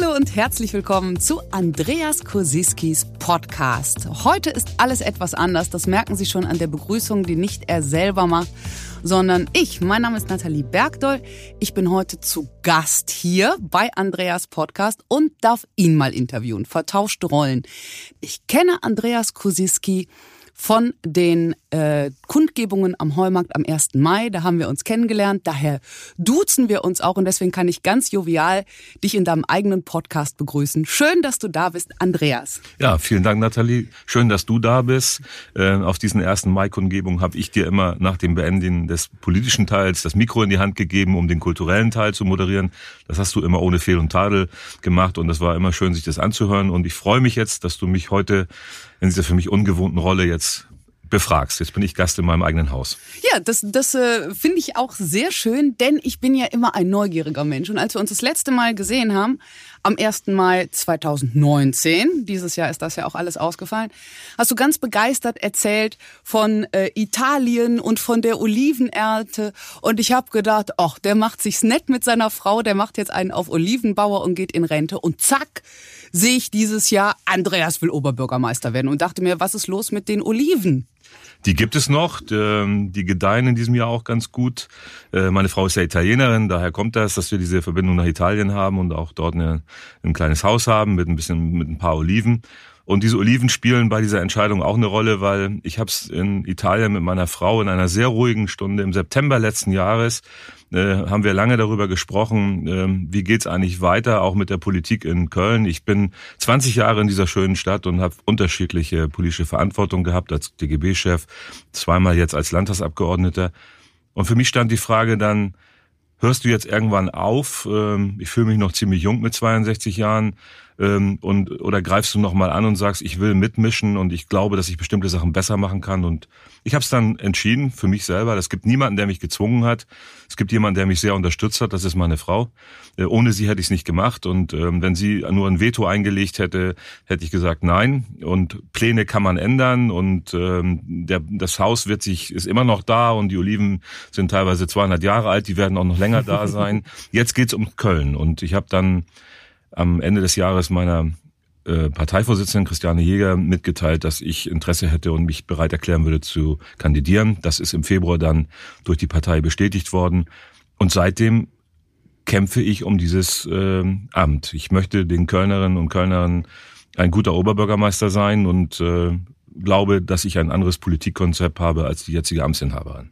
Hallo und herzlich willkommen zu Andreas Kosiskis Podcast. Heute ist alles etwas anders. Das merken Sie schon an der Begrüßung, die nicht er selber macht, sondern ich. Mein Name ist Nathalie Bergdoll. Ich bin heute zu Gast hier bei Andreas Podcast und darf ihn mal interviewen. Vertauschte Rollen. Ich kenne Andreas Kosiski von den äh, Kundgebungen am Heumarkt am 1. Mai. Da haben wir uns kennengelernt. Daher duzen wir uns auch und deswegen kann ich ganz jovial dich in deinem eigenen Podcast begrüßen. Schön, dass du da bist, Andreas. Ja, vielen Dank, Nathalie. Schön, dass du da bist. Äh, auf diesen 1. Mai-Kundgebungen habe ich dir immer nach dem Beenden des politischen Teils das Mikro in die Hand gegeben, um den kulturellen Teil zu moderieren. Das hast du immer ohne Fehl und Tadel gemacht und das war immer schön, sich das anzuhören. Und ich freue mich jetzt, dass du mich heute in dieser für mich ungewohnten Rolle jetzt befragst. Jetzt bin ich Gast in meinem eigenen Haus. Ja, das, das äh, finde ich auch sehr schön, denn ich bin ja immer ein neugieriger Mensch. Und als wir uns das letzte Mal gesehen haben, am 1. Mai 2019, dieses Jahr ist das ja auch alles ausgefallen, hast du ganz begeistert erzählt von äh, Italien und von der Olivenernte. Und ich habe gedacht, ach, der macht sich's nett mit seiner Frau, der macht jetzt einen auf Olivenbauer und geht in Rente. Und zack, sehe ich dieses Jahr, Andreas will Oberbürgermeister werden und dachte mir, was ist los mit den Oliven? Die gibt es noch, die gedeihen in diesem Jahr auch ganz gut. Äh, meine Frau ist ja Italienerin, daher kommt das, dass wir diese Verbindung nach Italien haben und auch dort eine, ein kleines Haus haben mit ein bisschen mit ein paar Oliven. Und diese Oliven spielen bei dieser Entscheidung auch eine Rolle, weil ich habe es in Italien mit meiner Frau in einer sehr ruhigen Stunde im September letzten Jahres äh, haben wir lange darüber gesprochen, äh, wie geht's eigentlich weiter, auch mit der Politik in Köln. Ich bin 20 Jahre in dieser schönen Stadt und habe unterschiedliche politische Verantwortung gehabt als DGB-Chef, zweimal jetzt als Landtagsabgeordneter. Und für mich stand die Frage dann, hörst du jetzt irgendwann auf? Ähm, ich fühle mich noch ziemlich jung mit 62 Jahren ähm, und oder greifst du noch mal an und sagst, ich will mitmischen und ich glaube, dass ich bestimmte Sachen besser machen kann und ich habe es dann entschieden für mich selber. Es gibt niemanden, der mich gezwungen hat. Es gibt jemanden, der mich sehr unterstützt hat. Das ist meine Frau. Äh, ohne sie hätte ich es nicht gemacht. Und ähm, wenn sie nur ein Veto eingelegt hätte, hätte ich gesagt nein. Und Pläne kann man ändern. Und ähm, der, das Haus wird sich ist immer noch da und die Oliven sind teilweise 200 Jahre alt. Die werden auch noch länger da sein. Jetzt geht's um Köln. Und ich habe dann am Ende des Jahres meiner äh, Parteivorsitzenden Christiane Jäger mitgeteilt, dass ich Interesse hätte und mich bereit erklären würde zu kandidieren. Das ist im Februar dann durch die Partei bestätigt worden. Und seitdem kämpfe ich um dieses äh, Amt. Ich möchte den Kölnerinnen und Kölnern ein guter Oberbürgermeister sein und äh, glaube, dass ich ein anderes Politikkonzept habe als die jetzige Amtsinhaberin.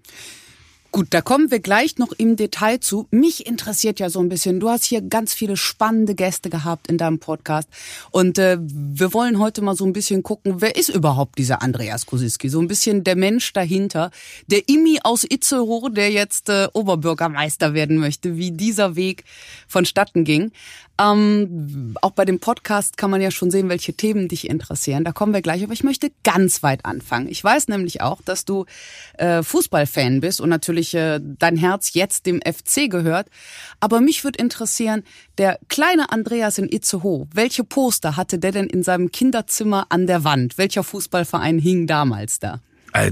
Gut, da kommen wir gleich noch im Detail zu. Mich interessiert ja so ein bisschen, du hast hier ganz viele spannende Gäste gehabt in deinem Podcast und äh, wir wollen heute mal so ein bisschen gucken, wer ist überhaupt dieser Andreas Kosiski? So ein bisschen der Mensch dahinter, der Imi aus Itzehoe, der jetzt äh, Oberbürgermeister werden möchte, wie dieser Weg vonstatten ging. Ähm, auch bei dem Podcast kann man ja schon sehen, welche Themen dich interessieren. Da kommen wir gleich. Aber ich möchte ganz weit anfangen. Ich weiß nämlich auch, dass du äh, Fußballfan bist und natürlich äh, dein Herz jetzt dem FC gehört. Aber mich würde interessieren, der kleine Andreas in Itzehoe, welche Poster hatte der denn in seinem Kinderzimmer an der Wand? Welcher Fußballverein hing damals da?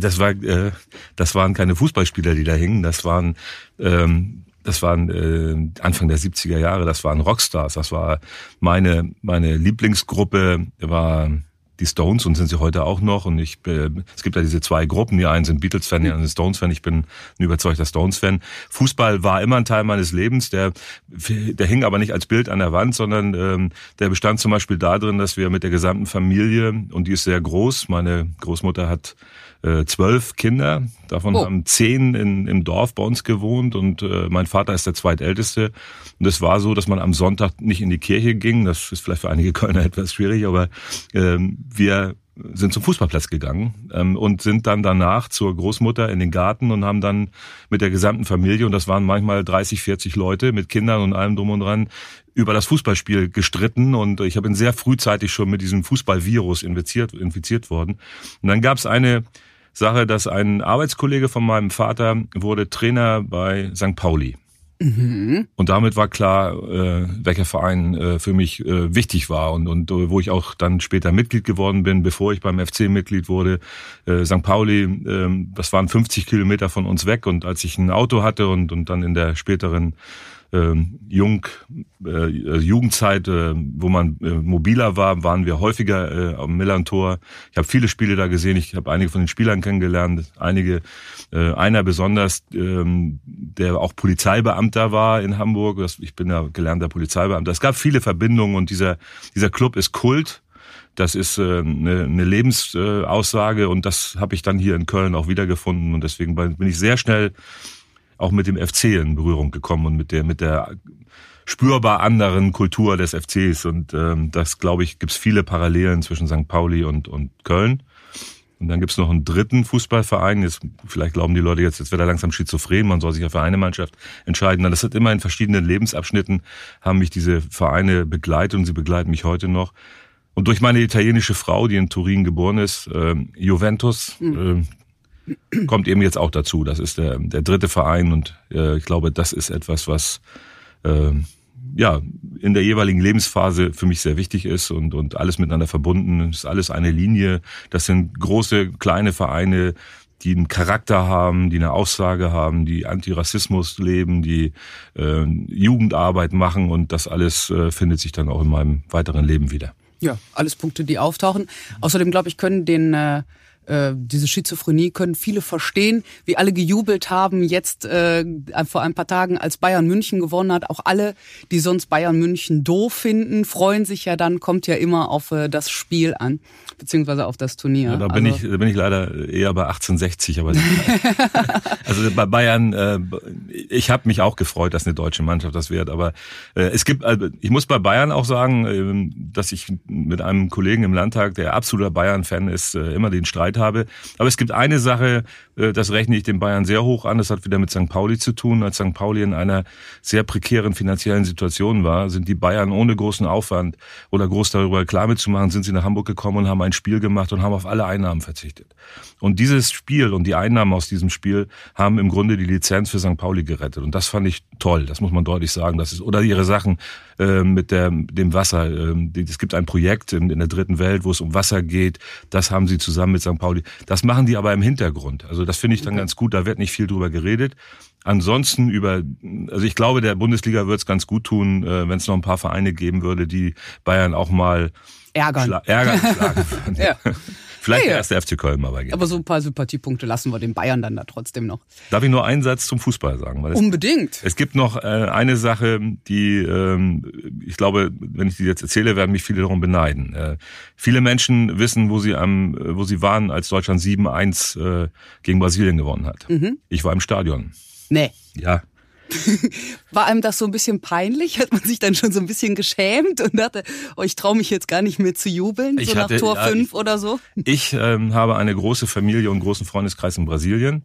Das war, äh, das waren keine Fußballspieler, die da hingen. Das waren ähm, das waren äh, Anfang der 70er Jahre, das waren Rockstars, das war meine meine Lieblingsgruppe war die Stones und sind sie heute auch noch. Und ich, äh, es gibt ja diese zwei Gruppen. Die einen sind Beatles-Fan, die anderen sind Stones-Fan. Ich bin ein überzeugter Stones-Fan. Fußball war immer ein Teil meines Lebens. Der, der hing aber nicht als Bild an der Wand, sondern ähm, der bestand zum Beispiel darin, dass wir mit der gesamten Familie, und die ist sehr groß, meine Großmutter hat äh, zwölf Kinder. Davon oh. haben zehn in, im Dorf bei uns gewohnt und äh, mein Vater ist der zweitälteste. Und es war so, dass man am Sonntag nicht in die Kirche ging. Das ist vielleicht für einige Kölner etwas schwierig, aber ähm, wir sind zum Fußballplatz gegangen ähm, und sind dann danach zur Großmutter in den Garten und haben dann mit der gesamten Familie, und das waren manchmal 30, 40 Leute mit Kindern und allem drum und dran, über das Fußballspiel gestritten und ich bin sehr frühzeitig schon mit diesem Fußballvirus infiziert, infiziert worden. Und dann gab es eine Sache, dass ein Arbeitskollege von meinem Vater wurde Trainer bei St. Pauli. Mhm. Und damit war klar, äh, welcher Verein äh, für mich äh, wichtig war und, und äh, wo ich auch dann später Mitglied geworden bin, bevor ich beim FC Mitglied wurde. Äh, St. Pauli, äh, das waren 50 Kilometer von uns weg und als ich ein Auto hatte und, und dann in der späteren ähm, Jung, äh, Jugendzeit, äh, wo man äh, mobiler war, waren wir häufiger äh, am Millantor. Ich habe viele Spiele da gesehen. Ich habe einige von den Spielern kennengelernt. Einige, äh, einer besonders, ähm, der auch Polizeibeamter war in Hamburg. Das, ich bin ja gelernter Polizeibeamter. Es gab viele Verbindungen und dieser dieser Club ist Kult. Das ist äh, eine, eine Lebensaussage und das habe ich dann hier in Köln auch wiedergefunden und deswegen bin ich sehr schnell auch mit dem FC in Berührung gekommen und mit der mit der spürbar anderen Kultur des FCs und ähm, das glaube ich gibt's viele Parallelen zwischen St. Pauli und und Köln. Und dann gibt's noch einen dritten Fußballverein. Jetzt, vielleicht glauben die Leute jetzt, jetzt wird er langsam schizophren, man soll sich ja für eine Mannschaft entscheiden. Das hat immer in verschiedenen Lebensabschnitten, haben mich diese Vereine begleitet und sie begleiten mich heute noch. Und durch meine italienische Frau, die in Turin geboren ist, äh, Juventus, mhm. äh, kommt eben jetzt auch dazu. Das ist der, der dritte Verein und äh, ich glaube, das ist etwas, was äh, ja in der jeweiligen Lebensphase für mich sehr wichtig ist und, und alles miteinander verbunden. Ist alles eine Linie. Das sind große, kleine Vereine, die einen Charakter haben, die eine Aussage haben, die Antirassismus leben, die äh, Jugendarbeit machen und das alles äh, findet sich dann auch in meinem weiteren Leben wieder. Ja, alles Punkte, die auftauchen. Außerdem, glaube ich, können den äh, äh, diese Schizophrenie können viele verstehen, wie alle gejubelt haben jetzt äh, vor ein paar Tagen, als Bayern München gewonnen hat. Auch alle, die sonst Bayern München doof finden, freuen sich ja dann, kommt ja immer auf äh, das Spiel an, beziehungsweise auf das Turnier. Ja, da bin also, ich, da bin ich leider eher bei 1860, aber also bei Bayern, äh, ich habe mich auch gefreut, dass eine deutsche Mannschaft das wird, aber äh, es gibt, also ich muss bei Bayern auch sagen, äh, dass ich mit einem Kollegen im Landtag, der absoluter Bayern-Fan ist, äh, immer den Streit habe. Aber es gibt eine Sache, das rechne ich den Bayern sehr hoch an. Das hat wieder mit St. Pauli zu tun. Als St. Pauli in einer sehr prekären finanziellen Situation war, sind die Bayern ohne großen Aufwand oder groß darüber klar mitzumachen, sind sie nach Hamburg gekommen und haben ein Spiel gemacht und haben auf alle Einnahmen verzichtet. Und dieses Spiel und die Einnahmen aus diesem Spiel haben im Grunde die Lizenz für St. Pauli gerettet. Und das fand ich toll. Das muss man deutlich sagen. Das ist, oder ihre Sachen äh, mit der, dem Wasser. Äh, es gibt ein Projekt in, in der dritten Welt, wo es um Wasser geht. Das haben sie zusammen mit St. Pauli. Das machen die aber im Hintergrund. Also das finde ich dann okay. ganz gut. Da wird nicht viel drüber geredet. Ansonsten über, also ich glaube, der Bundesliga wird es ganz gut tun, äh, wenn es noch ein paar Vereine geben würde, die Bayern auch mal ärgern. Schla ärgern schlagen würden. ja. Vielleicht ja, ja. der erste FC Köln mal bei Aber so ein paar Sympathiepunkte lassen wir den Bayern dann da trotzdem noch. Darf ich nur einen Satz zum Fußball sagen? Es, Unbedingt. Es gibt noch äh, eine Sache, die, ähm, ich glaube, wenn ich die jetzt erzähle, werden mich viele darum beneiden. Äh, viele Menschen wissen, wo sie am, wo sie waren, als Deutschland 7-1 äh, gegen Brasilien gewonnen hat. Mhm. Ich war im Stadion. Nee. Ja, War einem das so ein bisschen peinlich? Hat man sich dann schon so ein bisschen geschämt und dachte, oh, ich traue mich jetzt gar nicht mehr zu jubeln, ich so hatte, nach Tor 5 ja, oder so? Ich ähm, habe eine große Familie und großen Freundeskreis in Brasilien.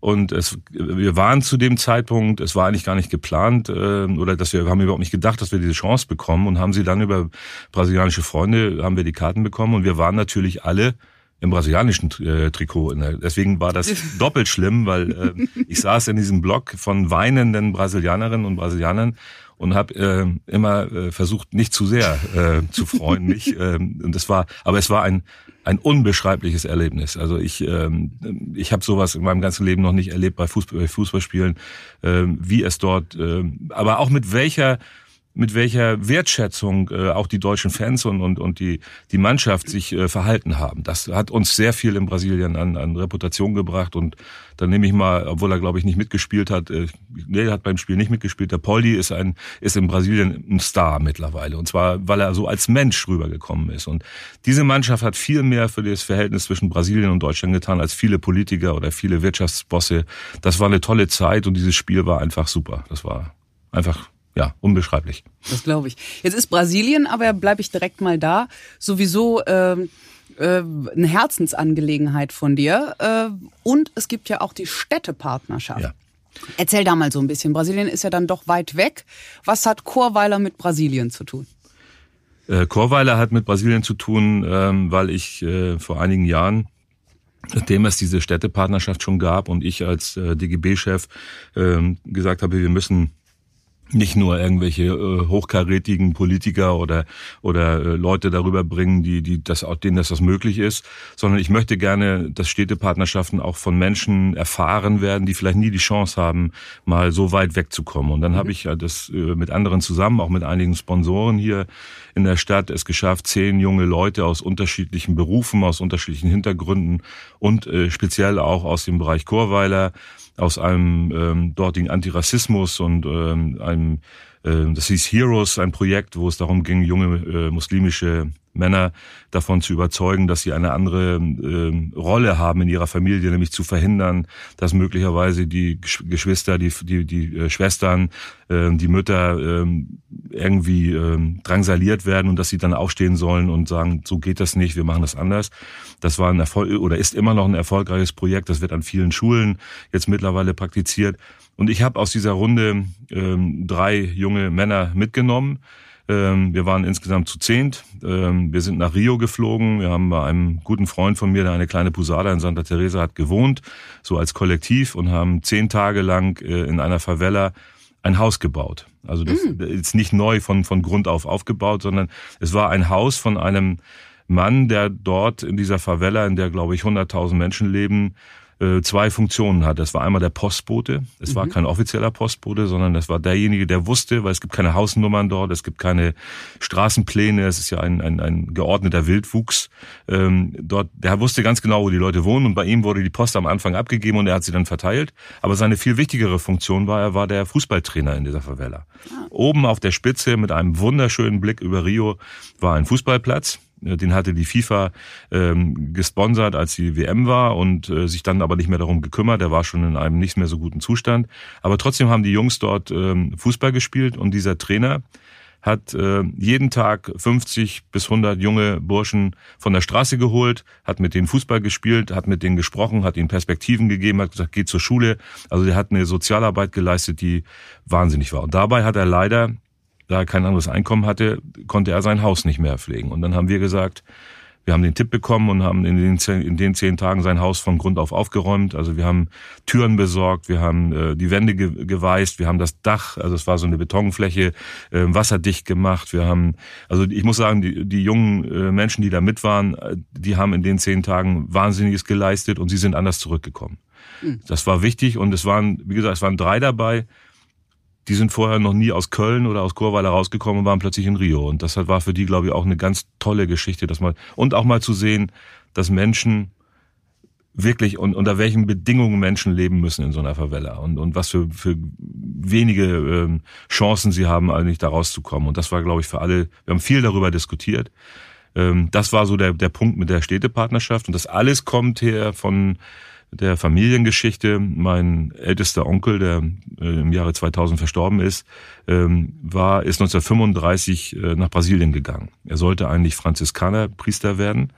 Und es, wir waren zu dem Zeitpunkt, es war eigentlich gar nicht geplant, äh, oder dass wir haben überhaupt nicht gedacht, dass wir diese Chance bekommen und haben sie dann über brasilianische Freunde, haben wir die Karten bekommen und wir waren natürlich alle im brasilianischen äh, Trikot. Deswegen war das doppelt schlimm, weil äh, ich saß in diesem Block von weinenden Brasilianerinnen und Brasilianern und habe äh, immer äh, versucht, nicht zu sehr äh, zu freuen mich. Äh, und das war, aber es war ein ein unbeschreibliches Erlebnis. Also ich ähm, ich habe sowas in meinem ganzen Leben noch nicht erlebt bei, Fußball, bei Fußballspielen, äh, wie es dort, äh, aber auch mit welcher mit welcher Wertschätzung äh, auch die deutschen Fans und, und, und die, die Mannschaft sich äh, verhalten haben. Das hat uns sehr viel in Brasilien an, an Reputation gebracht. Und dann nehme ich mal, obwohl er, glaube ich, nicht mitgespielt hat, äh, nee, er hat beim Spiel nicht mitgespielt. Der Poldi ist ein ist in Brasilien ein Star mittlerweile. Und zwar, weil er so als Mensch rübergekommen ist. Und diese Mannschaft hat viel mehr für das Verhältnis zwischen Brasilien und Deutschland getan, als viele Politiker oder viele Wirtschaftsbosse. Das war eine tolle Zeit und dieses Spiel war einfach super. Das war einfach ja, unbeschreiblich. Das glaube ich. Jetzt ist Brasilien, aber bleibe ich direkt mal da, sowieso ähm, äh, eine Herzensangelegenheit von dir. Äh, und es gibt ja auch die Städtepartnerschaft. Ja. Erzähl da mal so ein bisschen. Brasilien ist ja dann doch weit weg. Was hat Chorweiler mit Brasilien zu tun? Äh, Chorweiler hat mit Brasilien zu tun, ähm, weil ich äh, vor einigen Jahren nachdem es diese Städtepartnerschaft schon gab und ich als äh, DGB-Chef äh, gesagt habe, wir müssen nicht nur irgendwelche äh, hochkarätigen Politiker oder oder äh, Leute darüber bringen, die die das denen das das möglich ist, sondern ich möchte gerne, dass Städtepartnerschaften auch von Menschen erfahren werden, die vielleicht nie die Chance haben, mal so weit wegzukommen. Und dann mhm. habe ich ja das äh, mit anderen zusammen, auch mit einigen Sponsoren hier in der Stadt es geschafft, zehn junge Leute aus unterschiedlichen Berufen, aus unterschiedlichen Hintergründen und äh, speziell auch aus dem Bereich Chorweiler aus einem ähm, dortigen Antirassismus und ähm, einem, äh, das hieß Heroes, ein Projekt, wo es darum ging, junge äh, muslimische Männer davon zu überzeugen, dass sie eine andere äh, Rolle haben in ihrer Familie, nämlich zu verhindern, dass möglicherweise die Geschwister, die die, die äh, Schwestern, äh, die Mütter äh, irgendwie äh, drangsaliert werden und dass sie dann aufstehen sollen und sagen, so geht das nicht, wir machen das anders. Das war ein Erfolg oder ist immer noch ein erfolgreiches Projekt. Das wird an vielen Schulen jetzt mittlerweile praktiziert. Und ich habe aus dieser Runde ähm, drei junge Männer mitgenommen wir waren insgesamt zu zehnt. Ähm, wir sind nach Rio geflogen. Wir haben bei einem guten Freund von mir, der eine kleine Posada in Santa Teresa hat, gewohnt, so als Kollektiv und haben zehn Tage lang äh, in einer Favela ein Haus gebaut. Also das mm. ist nicht neu von, von Grund auf aufgebaut, sondern es war ein Haus von einem Mann, der dort in dieser Favela, in der glaube ich 100.000 Menschen leben, zwei Funktionen hat. Das war einmal der Postbote. Es mhm. war kein offizieller Postbote, sondern das war derjenige, der wusste, weil es gibt keine Hausnummern dort, es gibt keine Straßenpläne, es ist ja ein, ein, ein geordneter Wildwuchs. Ähm, dort, der wusste ganz genau, wo die Leute wohnen und bei ihm wurde die Post am Anfang abgegeben und er hat sie dann verteilt. Aber seine viel wichtigere Funktion war, er war der Fußballtrainer in dieser Favela. Ah. Oben auf der Spitze mit einem wunderschönen Blick über Rio war ein Fußballplatz äh, den hatte die FIFA ähm, gesponsert, als die WM war und äh, sich dann aber nicht mehr darum gekümmert. Der war schon in einem nicht mehr so guten Zustand. Aber trotzdem haben die Jungs dort ähm, Fußball gespielt und dieser Trainer hat äh, jeden Tag 50 bis 100 junge Burschen von der Straße geholt, hat mit denen Fußball gespielt, hat mit denen gesprochen, hat ihnen Perspektiven gegeben, hat gesagt, geht zur Schule. Also der hat eine Sozialarbeit geleistet, die wahnsinnig war. Und dabei hat er leider da er kein anderes Einkommen hatte, konnte er sein Haus nicht mehr pflegen. Und dann haben wir gesagt, wir haben den Tipp bekommen und haben in den, zehn, in den zehn Tagen sein Haus von Grund auf aufgeräumt. Also wir haben Türen besorgt, wir haben äh, die Wände ge geweißt, wir haben das Dach, also es war so eine Betonfläche, äh, wasserdicht gemacht. Wir haben, also ich muss sagen, die, die jungen äh, Menschen, die da mit waren, äh, die haben in den zehn Tagen Wahnsinniges geleistet und sie sind anders zurückgekommen. Mhm. Das war wichtig und es waren, wie gesagt, es waren drei dabei die sind vorher noch nie aus Köln oder aus Chorweiler rausgekommen und waren plötzlich in Rio. Und das war für die, glaube ich, auch eine ganz tolle Geschichte, dass mal und auch mal zu sehen, dass Menschen wirklich und unter welchen Bedingungen Menschen leben müssen in so einer Favela und, und was für, für wenige ähm, Chancen sie haben, eigentlich da rauszukommen. Und das war, glaube ich, für alle, wir haben viel darüber diskutiert. Ähm, das war so der, der Punkt mit der Städtepartnerschaft. Und das alles kommt her von der Familiengeschichte. Mein ältester Onkel, der äh, im Jahre 2000 verstorben ist, ähm, war ist 1935 äh, nach Brasilien gegangen. Er sollte eigentlich Franziskanerpriester werden.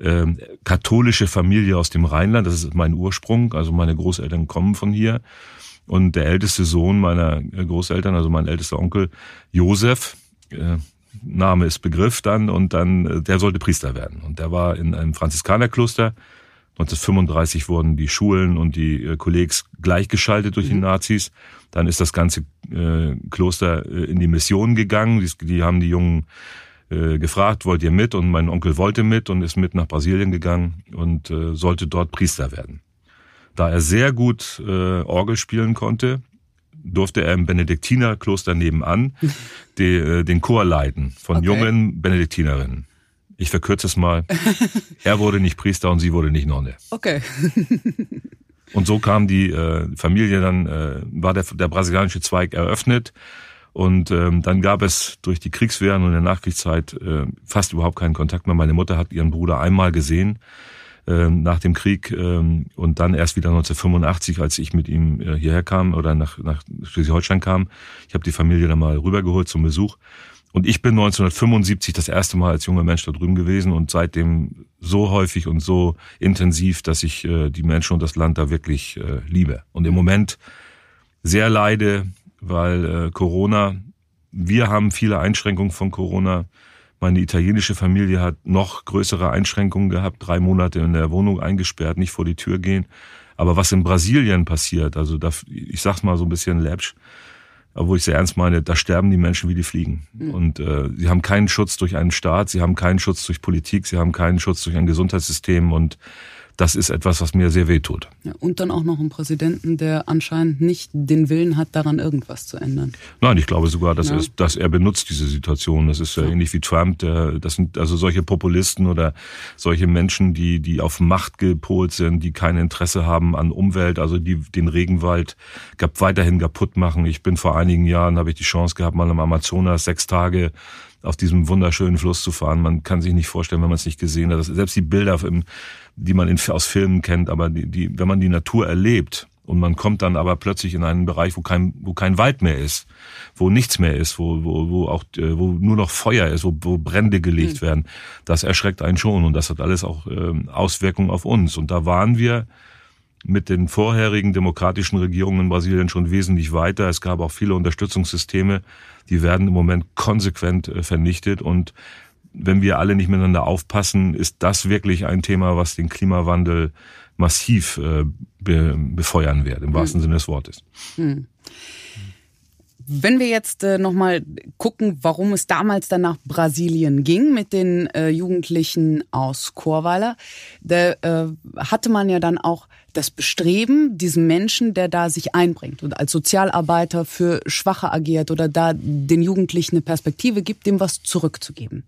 Ähm, katholische Familie aus dem Rheinland, das ist mein Ursprung, also meine Großeltern kommen von hier. Und der älteste Sohn meiner äh, Großeltern, also mein ältester Onkel Josef, Name ist Begriff dann, und dann, der sollte Priester werden. Und der war in einem Franziskanerkloster 1935 wurden die Schulen und die äh, Kollegs gleichgeschaltet durch mhm. die Nazis. Dann ist das ganze äh, Kloster äh, in die Mission gegangen. Die, die, haben die Jungen äh, gefragt, wollt ihr mit? Und mein Onkel wollte mit und ist mit nach Brasilien gegangen und äh, sollte dort Priester werden. Da er sehr gut äh, Orgel spielen konnte, durfte er im Benediktinerkloster nebenan die, äh, den Chor leiten von okay. jungen Benediktinerinnen. Ich verkürze es mal. er wurde nicht Priester und sie wurde nicht Nonne. Okay. und so kam die äh, Familie dann, äh, war der, der brasilianische Zweig eröffnet. Und ähm, dann gab es durch die Kriegswehren und in der Nachkriegszeit äh, fast überhaupt keinen Kontakt mehr. Meine Mutter hat ihren Bruder einmal gesehen äh, nach dem Krieg ähm, und dann erst wieder 1985, als ich mit ihm äh, hierher kam oder nach, nach Schleswig-Holstein kam. Ich habe die Familie dann mal rübergeholt zum Besuch. Und ich bin 1975 das erste Mal als junger Mensch da drüben gewesen und seitdem so häufig und so intensiv, dass ich äh, die Menschen und das Land da wirklich äh, liebe. Und im Moment sehr leide, weil äh, Corona, wir haben viele Einschränkungen von Corona. Meine italienische Familie hat noch größere Einschränkungen gehabt, drei Monate in der Wohnung eingesperrt, nicht vor die Tür gehen. Aber was in Brasilien passiert, also da, ich sag's mal so ein bisschen läppsch, obwohl ich sehr ernst meine, da sterben die Menschen wie die Fliegen. Mhm. Und äh, sie haben keinen Schutz durch einen Staat, sie haben keinen Schutz durch Politik, sie haben keinen Schutz durch ein Gesundheitssystem und das ist etwas, was mir sehr weh tut. Ja, und dann auch noch einen Präsidenten, der anscheinend nicht den Willen hat, daran irgendwas zu ändern. Nein, ich glaube sogar, dass, ja. er, dass er benutzt diese Situation. Das ist ja, ähnlich wie Trump. Der, das sind also solche Populisten oder solche Menschen, die, die auf Macht gepolt sind, die kein Interesse haben an Umwelt, also die den Regenwald weiterhin kaputt machen. Ich bin vor einigen Jahren, habe ich die Chance gehabt, mal im Amazonas sechs Tage auf diesem wunderschönen Fluss zu fahren. Man kann sich nicht vorstellen, wenn man es nicht gesehen hat. Selbst die Bilder die man aus Filmen kennt, aber die, die, wenn man die Natur erlebt und man kommt dann aber plötzlich in einen Bereich, wo kein, wo kein Wald mehr ist, wo nichts mehr ist, wo, wo, wo auch, äh, wo nur noch Feuer ist, wo, wo Brände gelegt mhm. werden, das erschreckt einen schon und das hat alles auch ähm, Auswirkungen auf uns. Und da waren wir mit den vorherigen demokratischen Regierungen in Brasilien schon wesentlich weiter. Es gab auch viele Unterstützungssysteme, die werden im Moment konsequent äh, vernichtet und wenn wir alle nicht miteinander aufpassen, ist das wirklich ein Thema, was den Klimawandel massiv äh, be befeuern wird, im wahrsten hm. Sinne des Wortes. Hm. Wenn wir jetzt äh, nochmal gucken, warum es damals dann nach Brasilien ging mit den äh, Jugendlichen aus Chorweiler, da äh, hatte man ja dann auch das Bestreben, diesen Menschen, der da sich einbringt und als Sozialarbeiter für Schwache agiert oder da den Jugendlichen eine Perspektive gibt, dem was zurückzugeben.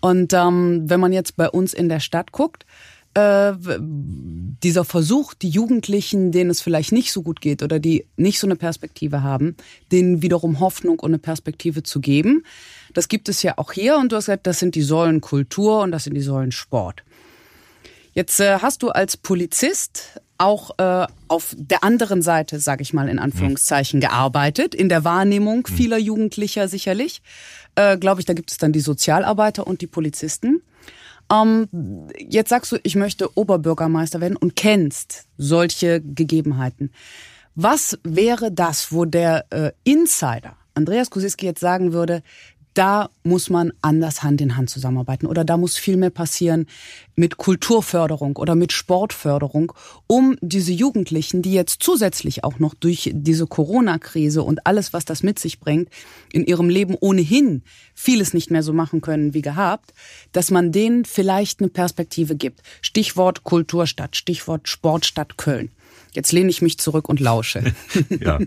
Und ähm, wenn man jetzt bei uns in der Stadt guckt, äh, dieser Versuch, die Jugendlichen, denen es vielleicht nicht so gut geht oder die nicht so eine Perspektive haben, denen wiederum Hoffnung und eine Perspektive zu geben, das gibt es ja auch hier. Und du hast gesagt, das sind die Säulen Kultur und das sind die Säulen Sport. Jetzt äh, hast du als Polizist auch äh, auf der anderen Seite, sage ich mal in Anführungszeichen, gearbeitet, in der Wahrnehmung hm. vieler Jugendlicher sicherlich. Äh, Glaube ich, da gibt es dann die Sozialarbeiter und die Polizisten. Ähm, jetzt sagst du, ich möchte Oberbürgermeister werden und kennst solche Gegebenheiten. Was wäre das, wo der äh, Insider Andreas Kusiski jetzt sagen würde, da muss man anders Hand in Hand zusammenarbeiten oder da muss viel mehr passieren mit Kulturförderung oder mit Sportförderung, um diese Jugendlichen, die jetzt zusätzlich auch noch durch diese Corona-Krise und alles, was das mit sich bringt, in ihrem Leben ohnehin vieles nicht mehr so machen können wie gehabt, dass man denen vielleicht eine Perspektive gibt. Stichwort Kulturstadt, Stichwort Sportstadt Köln. Jetzt lehne ich mich zurück und lausche. ja.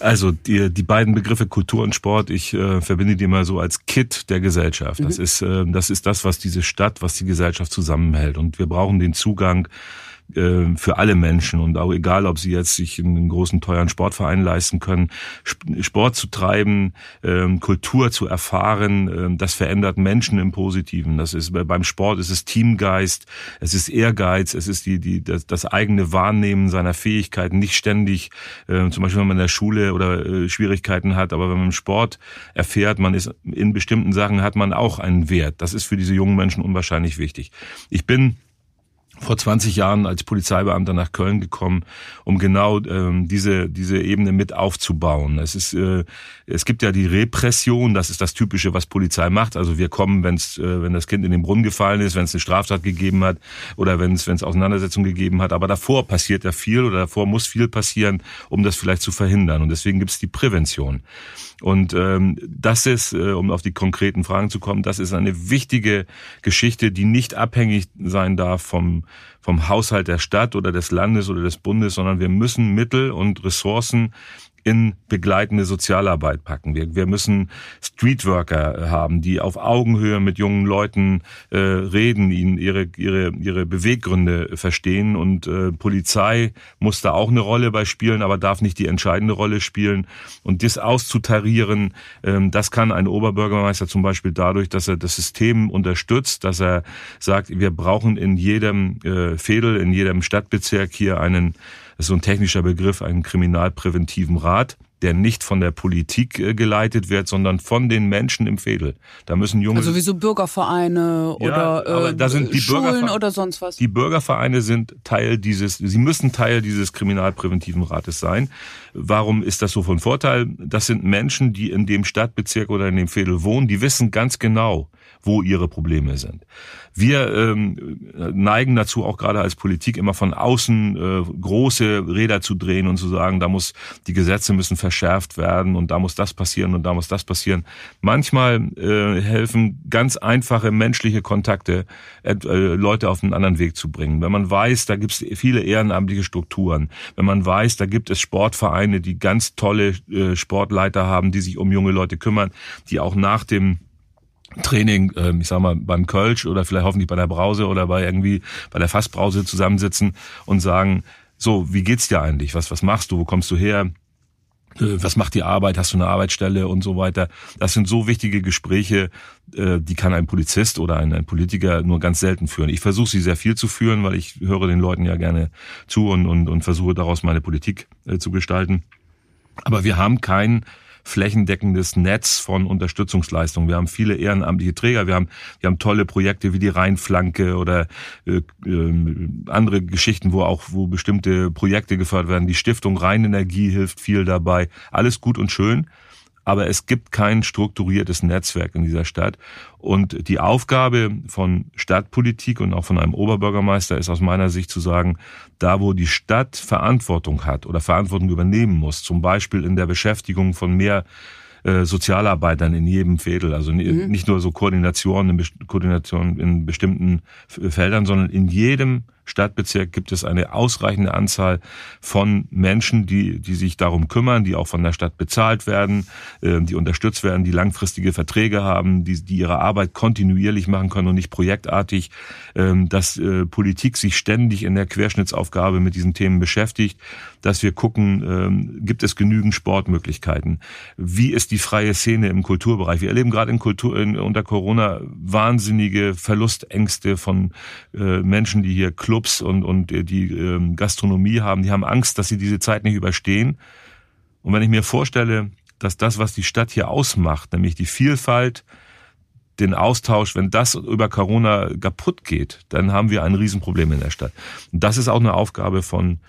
Also die, die beiden Begriffe Kultur und Sport, ich äh, verbinde die mal so als Kit der Gesellschaft. Das mhm. ist äh, das ist das, was diese Stadt, was die Gesellschaft zusammenhält. Und wir brauchen den Zugang äh, für alle Menschen und auch egal, ob sie jetzt sich einen großen teuren Sportverein leisten können, Sport zu treiben, ähm, Kultur zu erfahren, ähm, das verändert Menschen im Positiven. Das ist beim Sport ist es Teamgeist, es ist Ehrgeiz, es ist die die das, das eigene Wahrnehmen seiner Fähigkeiten, nicht ständig, äh, zum Beispiel wenn man in der Schule oder äh, Schwierigkeiten hat, aber wenn man im Sport erfährt, man ist in bestimmten Sachen hat man auch einen Wert. Das ist für diese jungen Menschen unwahrscheinlich wichtig. Ich bin vor 20 Jahren als Polizeibeamter nach Köln gekommen, um genau ähm, diese diese Ebene mit aufzubauen. Es ist äh, es gibt ja die Repression, das ist das typische, was Polizei macht. Also wir kommen, wenn's äh, wenn das Kind in den Brunnen gefallen ist, wenn es eine Straftat gegeben hat oder wenn es wenn es Auseinandersetzung gegeben hat, aber davor passiert ja viel oder davor muss viel passieren, um das vielleicht zu verhindern und deswegen gibt es die Prävention. Und ähm, das ist, äh, um auf die konkreten Fragen zu kommen, das ist eine wichtige Geschichte, die nicht abhängig sein darf vom vom Haushalt der Stadt oder des Landes oder des Bundes, sondern wir müssen Mittel und Ressourcen in begleitende Sozialarbeit packen. Wir, wir müssen Streetworker haben, die auf Augenhöhe mit jungen Leuten äh, reden, ihnen ihre, ihre, ihre Beweggründe verstehen. Und äh, Polizei muss da auch eine Rolle bei spielen, aber darf nicht die entscheidende Rolle spielen. Und das auszutarieren, ähm, das kann ein Oberbürgermeister zum Beispiel dadurch, dass er das System unterstützt, dass er sagt, wir brauchen in jedem äh, Fädel, in jedem Stadtbezirk hier einen das ist so ein technischer Begriff, einen kriminalpräventiven Rat, der nicht von der Politik äh, geleitet wird, sondern von den Menschen im Fädel. Da müssen junge also wie so Bürgervereine oder ja, äh, da sind die Schulen oder sonst was. Die Bürgervereine sind Teil dieses, sie müssen Teil dieses kriminalpräventiven Rates sein. Warum ist das so von Vorteil? Das sind Menschen, die in dem Stadtbezirk oder in dem Fädel wohnen, die wissen ganz genau, wo ihre Probleme sind. Wir ähm, neigen dazu, auch gerade als Politik immer von außen äh, große Räder zu drehen und zu sagen, da muss die Gesetze müssen verschärft werden und da muss das passieren und da muss das passieren. Manchmal äh, helfen ganz einfache menschliche Kontakte, äh, Leute auf einen anderen Weg zu bringen. Wenn man weiß, da gibt es viele ehrenamtliche Strukturen, wenn man weiß, da gibt es Sportvereine, die ganz tolle äh, Sportleiter haben, die sich um junge Leute kümmern, die auch nach dem Training, ähm, ich sag mal, beim Kölsch oder vielleicht hoffentlich bei der Brause oder bei irgendwie bei der Fassbrause zusammensitzen und sagen, so, wie geht's dir eigentlich? Was, was machst du? Wo kommst du her? Äh, was macht die Arbeit? Hast du eine Arbeitsstelle und so weiter? Das sind so wichtige Gespräche, äh, die kann ein Polizist oder ein, Politiker nur ganz selten führen. Ich versuche sie sehr viel zu führen, weil ich höre den Leuten ja gerne zu und, und, und versuche daraus meine Politik äh, zu gestalten. Aber wir haben kein flächendeckendes Netz von Unterstützungsleistungen. Wir haben viele ehrenamtliche Träger, wir haben, wir haben tolle Projekte wie die Rheinflanke oder äh, äh, andere Geschichten, wo auch wo bestimmte Projekte gefördert werden. Die Stiftung Rheinenergie hilft viel dabei. Alles gut und schön aber es gibt kein strukturiertes Netzwerk in dieser Stadt. Und die Aufgabe von Stadtpolitik und auch von einem Oberbürgermeister ist aus meiner Sicht zu sagen, da wo die Stadt Verantwortung hat oder Verantwortung übernehmen muss, zum Beispiel in der Beschäftigung von mehr äh, Sozialarbeitern in jedem Fädel, also mhm. nicht nur so Koordination in, Koordination in bestimmten Feldern, sondern in jedem Stadtbezirk gibt es eine ausreichende Anzahl von Menschen, die, die sich darum kümmern, die auch von der Stadt bezahlt werden, äh, die unterstützt werden, die langfristige Verträge haben, die, die ihre Arbeit kontinuierlich machen können und nicht projektartig, ähm, dass äh, Politik sich ständig in der Querschnittsaufgabe mit diesen Themen beschäftigt, dass wir gucken, ähm, gibt es genügend Sportmöglichkeiten? Wie ist die freie Szene im Kulturbereich? Wir erleben gerade in Kultur, in, unter Corona wahnsinnige Verlustängste von äh, Menschen, die hier Clubs und, und die ähm, Gastronomie haben, die haben Angst, dass sie diese Zeit nicht überstehen. Und wenn ich mir vorstelle, dass das, was die Stadt hier ausmacht, nämlich die Vielfalt, den Austausch, wenn das über Corona kaputt geht, dann haben wir ein Riesenproblem in der Stadt. Und das ist auch eine Aufgabe von,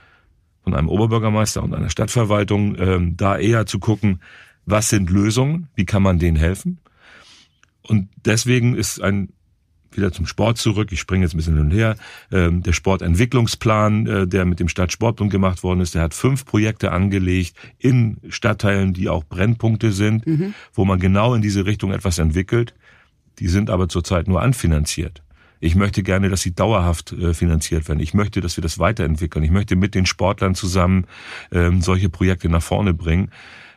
von einem Oberbürgermeister und einer Stadtverwaltung, ähm, da eher zu gucken, was sind Lösungen, wie kann man denen helfen. Und deswegen ist ein wieder zum Sport zurück. Ich springe jetzt ein bisschen hin und her. Ähm, der Sportentwicklungsplan, äh, der mit dem Stadtsportbund gemacht worden ist, der hat fünf Projekte angelegt in Stadtteilen, die auch Brennpunkte sind, mhm. wo man genau in diese Richtung etwas entwickelt. Die sind aber zurzeit nur anfinanziert. Ich möchte gerne, dass sie dauerhaft äh, finanziert werden. Ich möchte, dass wir das weiterentwickeln. Ich möchte mit den Sportlern zusammen ähm, solche Projekte nach vorne bringen.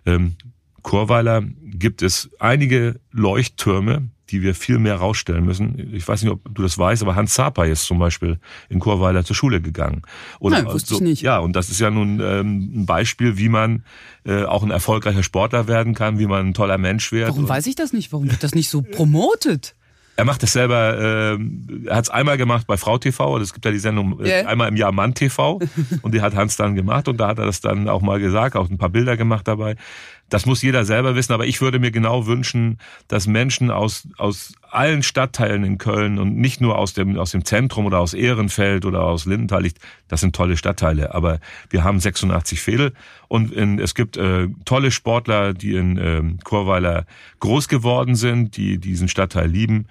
Ähm, Chorweiler gibt es einige Leuchttürme, die wir viel mehr rausstellen müssen. Ich weiß nicht, ob du das weißt, aber Hans Zapay ist zum Beispiel in Chorweiler zur Schule gegangen. Oder Nein, wusste so, ich nicht. Ja, und das ist ja nun ähm, ein Beispiel, wie man äh, auch ein erfolgreicher Sportler werden kann, wie man ein toller Mensch wird. Warum weiß ich das nicht? Warum wird das nicht so promotet? Er macht es selber, äh, er hat es einmal gemacht bei Frau TV, es gibt ja die Sendung äh, yeah. einmal im Jahr Mann TV und die hat Hans dann gemacht und da hat er das dann auch mal gesagt, auch ein paar Bilder gemacht dabei. Das muss jeder selber wissen, aber ich würde mir genau wünschen, dass Menschen aus, aus allen Stadtteilen in Köln und nicht nur aus dem, aus dem Zentrum oder aus Ehrenfeld oder aus Lindenthal, das sind tolle Stadtteile, aber wir haben 86 Fädel und in, es gibt äh, tolle Sportler, die in äh, Chorweiler groß geworden sind, die diesen Stadtteil lieben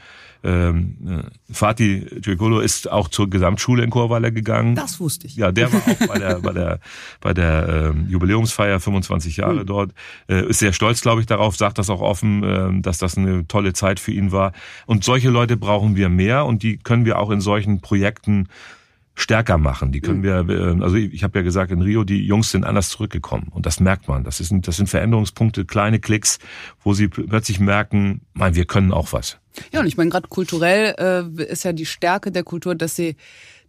ähm, äh, Fatih Gigolo ist auch zur Gesamtschule in Chorweiler gegangen. Das wusste ich. Ja, der war auch bei der, bei der, bei der ähm, Jubiläumsfeier 25 Jahre mhm. dort. Äh, ist sehr stolz, glaube ich, darauf, sagt das auch offen, äh, dass das eine tolle Zeit für ihn war. Und solche Leute brauchen wir mehr und die können wir auch in solchen Projekten stärker machen. Die können mhm. wir, äh, also ich habe ja gesagt, in Rio, die Jungs sind anders zurückgekommen. Und das merkt man. Das, ist, das sind Veränderungspunkte, kleine Klicks, wo sie plötzlich merken, mein, wir können auch was. Ja, und ich meine, gerade kulturell äh, ist ja die Stärke der Kultur, dass sie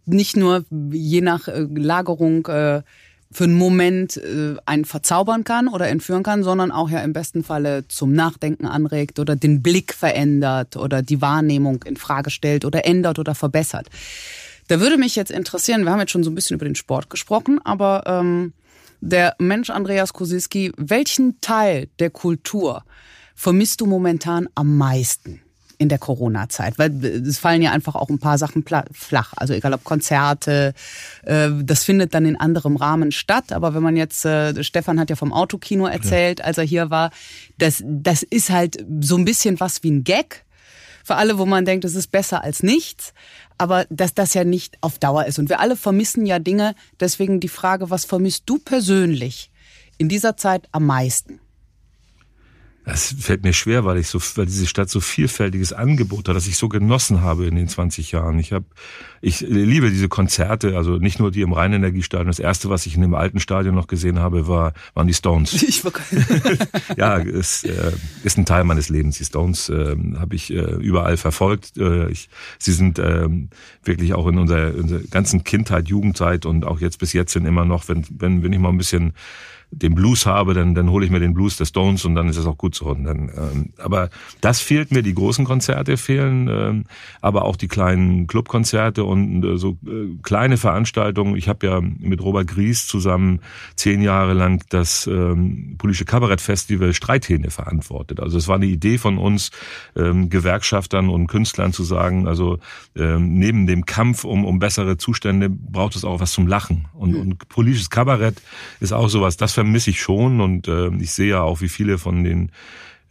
nicht nur je nach äh, Lagerung äh, für einen Moment äh, einen verzaubern kann oder entführen kann, sondern auch ja im besten Falle zum Nachdenken anregt oder den Blick verändert oder die Wahrnehmung in Frage stellt oder ändert oder verbessert. Da würde mich jetzt interessieren, wir haben jetzt schon so ein bisschen über den Sport gesprochen, aber ähm, der Mensch Andreas Kosiski, welchen Teil der Kultur vermisst du momentan am meisten? In der Corona-Zeit? Weil es fallen ja einfach auch ein paar Sachen flach. Also egal ob Konzerte, äh, das findet dann in anderem Rahmen statt. Aber wenn man jetzt, äh, Stefan hat ja vom Autokino erzählt, als er hier war, das, das ist halt so ein bisschen was wie ein Gag. Für alle, wo man denkt, es ist besser als nichts aber dass das ja nicht auf Dauer ist. Und wir alle vermissen ja Dinge. Deswegen die Frage, was vermisst du persönlich in dieser Zeit am meisten? Das fällt mir schwer, weil ich so, weil diese Stadt so vielfältiges Angebot hat, dass ich so genossen habe in den 20 Jahren. Ich habe, ich liebe diese Konzerte, also nicht nur die im Rheinenergiestadion. Das erste, was ich in dem alten Stadion noch gesehen habe, war, waren die Stones. Ich war ja, es äh, ist ein Teil meines Lebens. Die Stones äh, habe ich äh, überall verfolgt. Äh, ich, sie sind äh, wirklich auch in unserer, in unserer ganzen Kindheit, Jugendzeit und auch jetzt bis jetzt sind immer noch, wenn, wenn, wenn ich mal ein bisschen den Blues habe, dann, dann hole ich mir den Blues der Stones und dann ist es auch gut so. Und dann, ähm, aber das fehlt mir, die großen Konzerte fehlen, ähm, aber auch die kleinen Clubkonzerte und äh, so äh, kleine Veranstaltungen. Ich habe ja mit Robert Gries zusammen zehn Jahre lang das ähm, politische Kabarettfestival Streithähne verantwortet. Also es war eine Idee von uns, ähm, Gewerkschaftern und Künstlern zu sagen, also ähm, neben dem Kampf um, um bessere Zustände braucht es auch was zum Lachen. Und, mhm. und politisches Kabarett ist auch sowas, das vermisse ich schon und äh, ich sehe ja auch, wie viele von den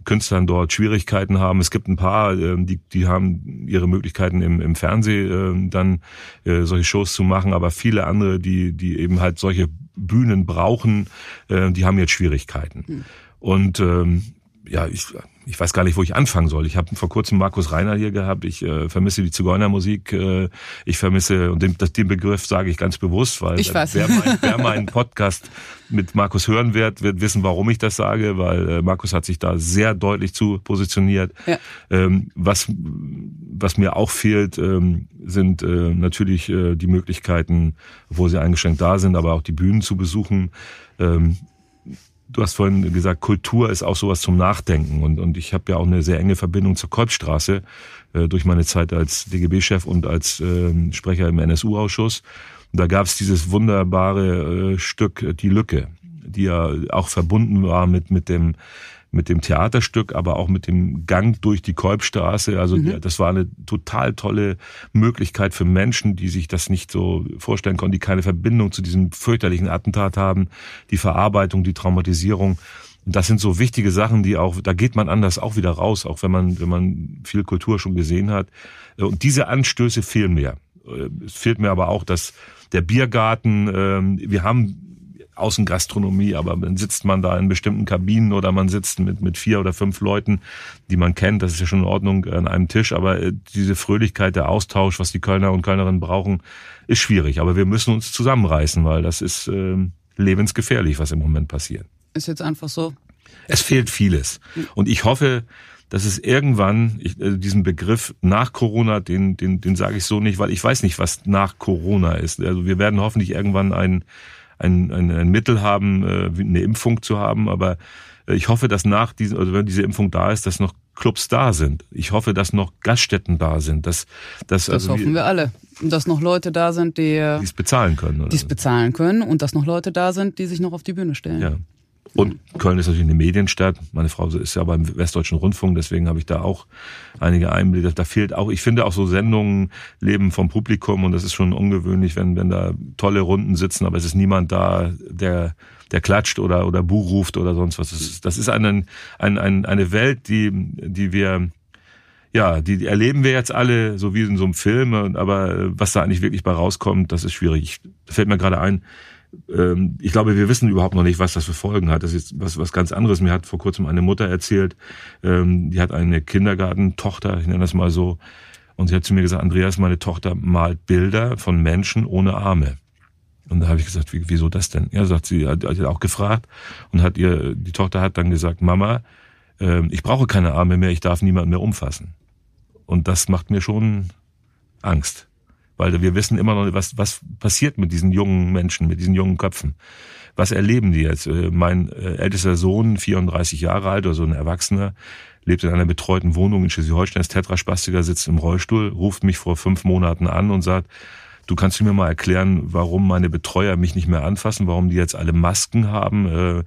Künstlern dort Schwierigkeiten haben. Es gibt ein paar, äh, die, die haben ihre Möglichkeiten im, im Fernsehen äh, dann äh, solche Shows zu machen, aber viele andere, die, die eben halt solche Bühnen brauchen, äh, die haben jetzt Schwierigkeiten. Hm. Und ähm, ja, ich, ich weiß gar nicht, wo ich anfangen soll. Ich habe vor kurzem Markus Reiner hier gehabt. Ich äh, vermisse die Zigeunermusik. Äh, ich vermisse, und den, den Begriff sage ich ganz bewusst, weil. Wer, mein, wer meinen Podcast mit Markus hören wird, wird wissen, warum ich das sage, weil äh, Markus hat sich da sehr deutlich zu positioniert. Ja. Ähm, was, was mir auch fehlt, ähm, sind äh, natürlich äh, die Möglichkeiten, wo sie eingeschränkt da sind, aber auch die Bühnen zu besuchen. Ähm, Du hast vorhin gesagt, Kultur ist auch sowas zum Nachdenken. Und, und ich habe ja auch eine sehr enge Verbindung zur Kolbstraße äh, durch meine Zeit als DGB-Chef und als äh, Sprecher im NSU-Ausschuss. Da gab es dieses wunderbare äh, Stück Die Lücke, die ja auch verbunden war mit, mit dem mit dem Theaterstück, aber auch mit dem Gang durch die Kolbstraße. Also mhm. das war eine total tolle Möglichkeit für Menschen, die sich das nicht so vorstellen konnten, die keine Verbindung zu diesem fürchterlichen Attentat haben, die Verarbeitung, die Traumatisierung. Und das sind so wichtige Sachen, die auch, da geht man anders auch wieder raus, auch wenn man, wenn man viel Kultur schon gesehen hat. Und diese Anstöße fehlen mir. Es fehlt mir aber auch, dass der Biergarten, ähm, wir haben Außengastronomie, aber dann sitzt man da in bestimmten Kabinen oder man sitzt mit, mit vier oder fünf Leuten, die man kennt, das ist ja schon in Ordnung an einem Tisch, aber äh, diese Fröhlichkeit, der Austausch, was die Kölner und Kölnerinnen brauchen, ist schwierig. Aber wir müssen uns zusammenreißen, weil das ist äh, lebensgefährlich, was im Moment passiert. Ist jetzt einfach so. Es fehlt vieles. Und ich hoffe, dass es irgendwann, ich, äh, diesen Begriff nach Corona, den, den, den sage ich so nicht, weil ich weiß nicht, was nach Corona ist. Also wir werden hoffentlich irgendwann ein ein, ein, ein Mittel haben, äh, eine Impfung zu haben. Aber äh, ich hoffe, dass nach diesem, also wenn diese Impfung da ist, dass noch Clubs da sind. Ich hoffe, dass noch Gaststätten da sind. Dass, dass, das also hoffen wir alle. Und dass noch Leute da sind, die es bezahlen können. Die es bezahlen können und dass noch Leute da sind, die sich noch auf die Bühne stellen. Ja. Und Köln ist natürlich eine Medienstadt. Meine Frau ist ja beim Westdeutschen Rundfunk, deswegen habe ich da auch einige Einblicke. Da fehlt auch, ich finde auch so Sendungen leben vom Publikum und das ist schon ungewöhnlich, wenn, wenn da tolle Runden sitzen, aber es ist niemand da, der, der klatscht oder, oder Buh ruft oder sonst was. Das ist, das ist eine, eine, eine Welt, die, die wir, ja, die erleben wir jetzt alle so wie in so einem Film, aber was da eigentlich wirklich bei rauskommt, das ist schwierig. Da fällt mir gerade ein, ähm, ich glaube, wir wissen überhaupt noch nicht, was das für Folgen hat. Das ist was, was ganz anderes. Mir hat vor kurzem eine Mutter erzählt, ähm, die hat eine Kindergartentochter, ich nenne das mal so, und sie hat zu mir gesagt, Andreas, meine Tochter malt Bilder von Menschen ohne Arme. Und da habe ich gesagt, wieso das denn? Ja, sagt sie, hat, hat auch gefragt und hat ihr, die Tochter hat dann gesagt, Mama, ähm, ich brauche keine Arme mehr, ich darf niemanden mehr umfassen. Und das macht mir schon Angst weil wir wissen immer noch, was, was passiert mit diesen jungen Menschen, mit diesen jungen Köpfen. Was erleben die jetzt? Äh, mein äh, ältester Sohn, 34 Jahre alt, oder so ein Erwachsener, lebt in einer betreuten Wohnung in Schleswig-Holstein, ist Tetraspastiker, sitzt im Rollstuhl, ruft mich vor fünf Monaten an und sagt, du kannst mir mal erklären, warum meine Betreuer mich nicht mehr anfassen, warum die jetzt alle Masken haben, äh,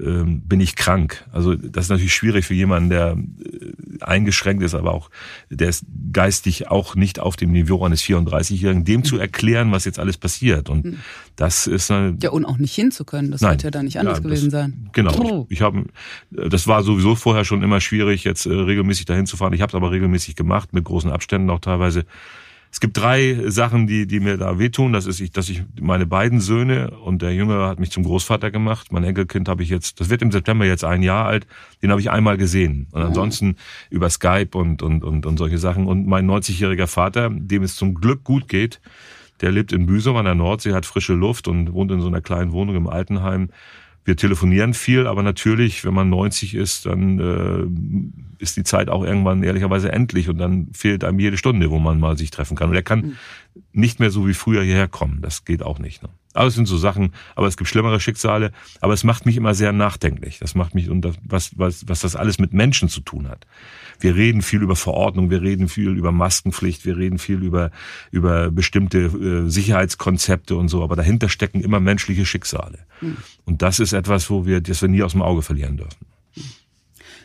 ähm, bin ich krank. Also das ist natürlich schwierig für jemanden, der äh, eingeschränkt ist, aber auch der ist geistig auch nicht auf dem Niveau eines 34-Jährigen, dem zu erklären, was jetzt alles passiert. Und mhm. das ist eine, ja und auch nicht hinzukönnen. Das wird ja da nicht anders ja, gewesen das, sein. Genau. Oh. Ich, ich habe, das war sowieso vorher schon immer schwierig, jetzt äh, regelmäßig dahin zu fahren. Ich habe es aber regelmäßig gemacht mit großen Abständen auch teilweise. Es gibt drei Sachen, die, die mir da wehtun. Das ist, ich, dass ich meine beiden Söhne und der Jüngere hat mich zum Großvater gemacht. Mein Enkelkind habe ich jetzt, das wird im September jetzt ein Jahr alt. Den habe ich einmal gesehen. Und ansonsten über Skype und, und, und, und solche Sachen. Und mein 90-jähriger Vater, dem es zum Glück gut geht, der lebt in Büsum an der Nordsee, hat frische Luft und wohnt in so einer kleinen Wohnung im Altenheim wir telefonieren viel, aber natürlich, wenn man 90 ist, dann äh, ist die Zeit auch irgendwann ehrlicherweise endlich und dann fehlt einem jede Stunde, wo man mal sich treffen kann. Und er kann mhm. nicht mehr so wie früher hierher kommen. Das geht auch nicht. Ne? Aber es sind so Sachen, aber es gibt schlimmere Schicksale. Aber es macht mich immer sehr nachdenklich. Das macht mich und das, was, was, was das alles mit Menschen zu tun hat wir reden viel über Verordnung, wir reden viel über Maskenpflicht, wir reden viel über, über bestimmte äh, Sicherheitskonzepte und so, aber dahinter stecken immer menschliche Schicksale. Mhm. Und das ist etwas, wo wir, das wir nie aus dem Auge verlieren dürfen.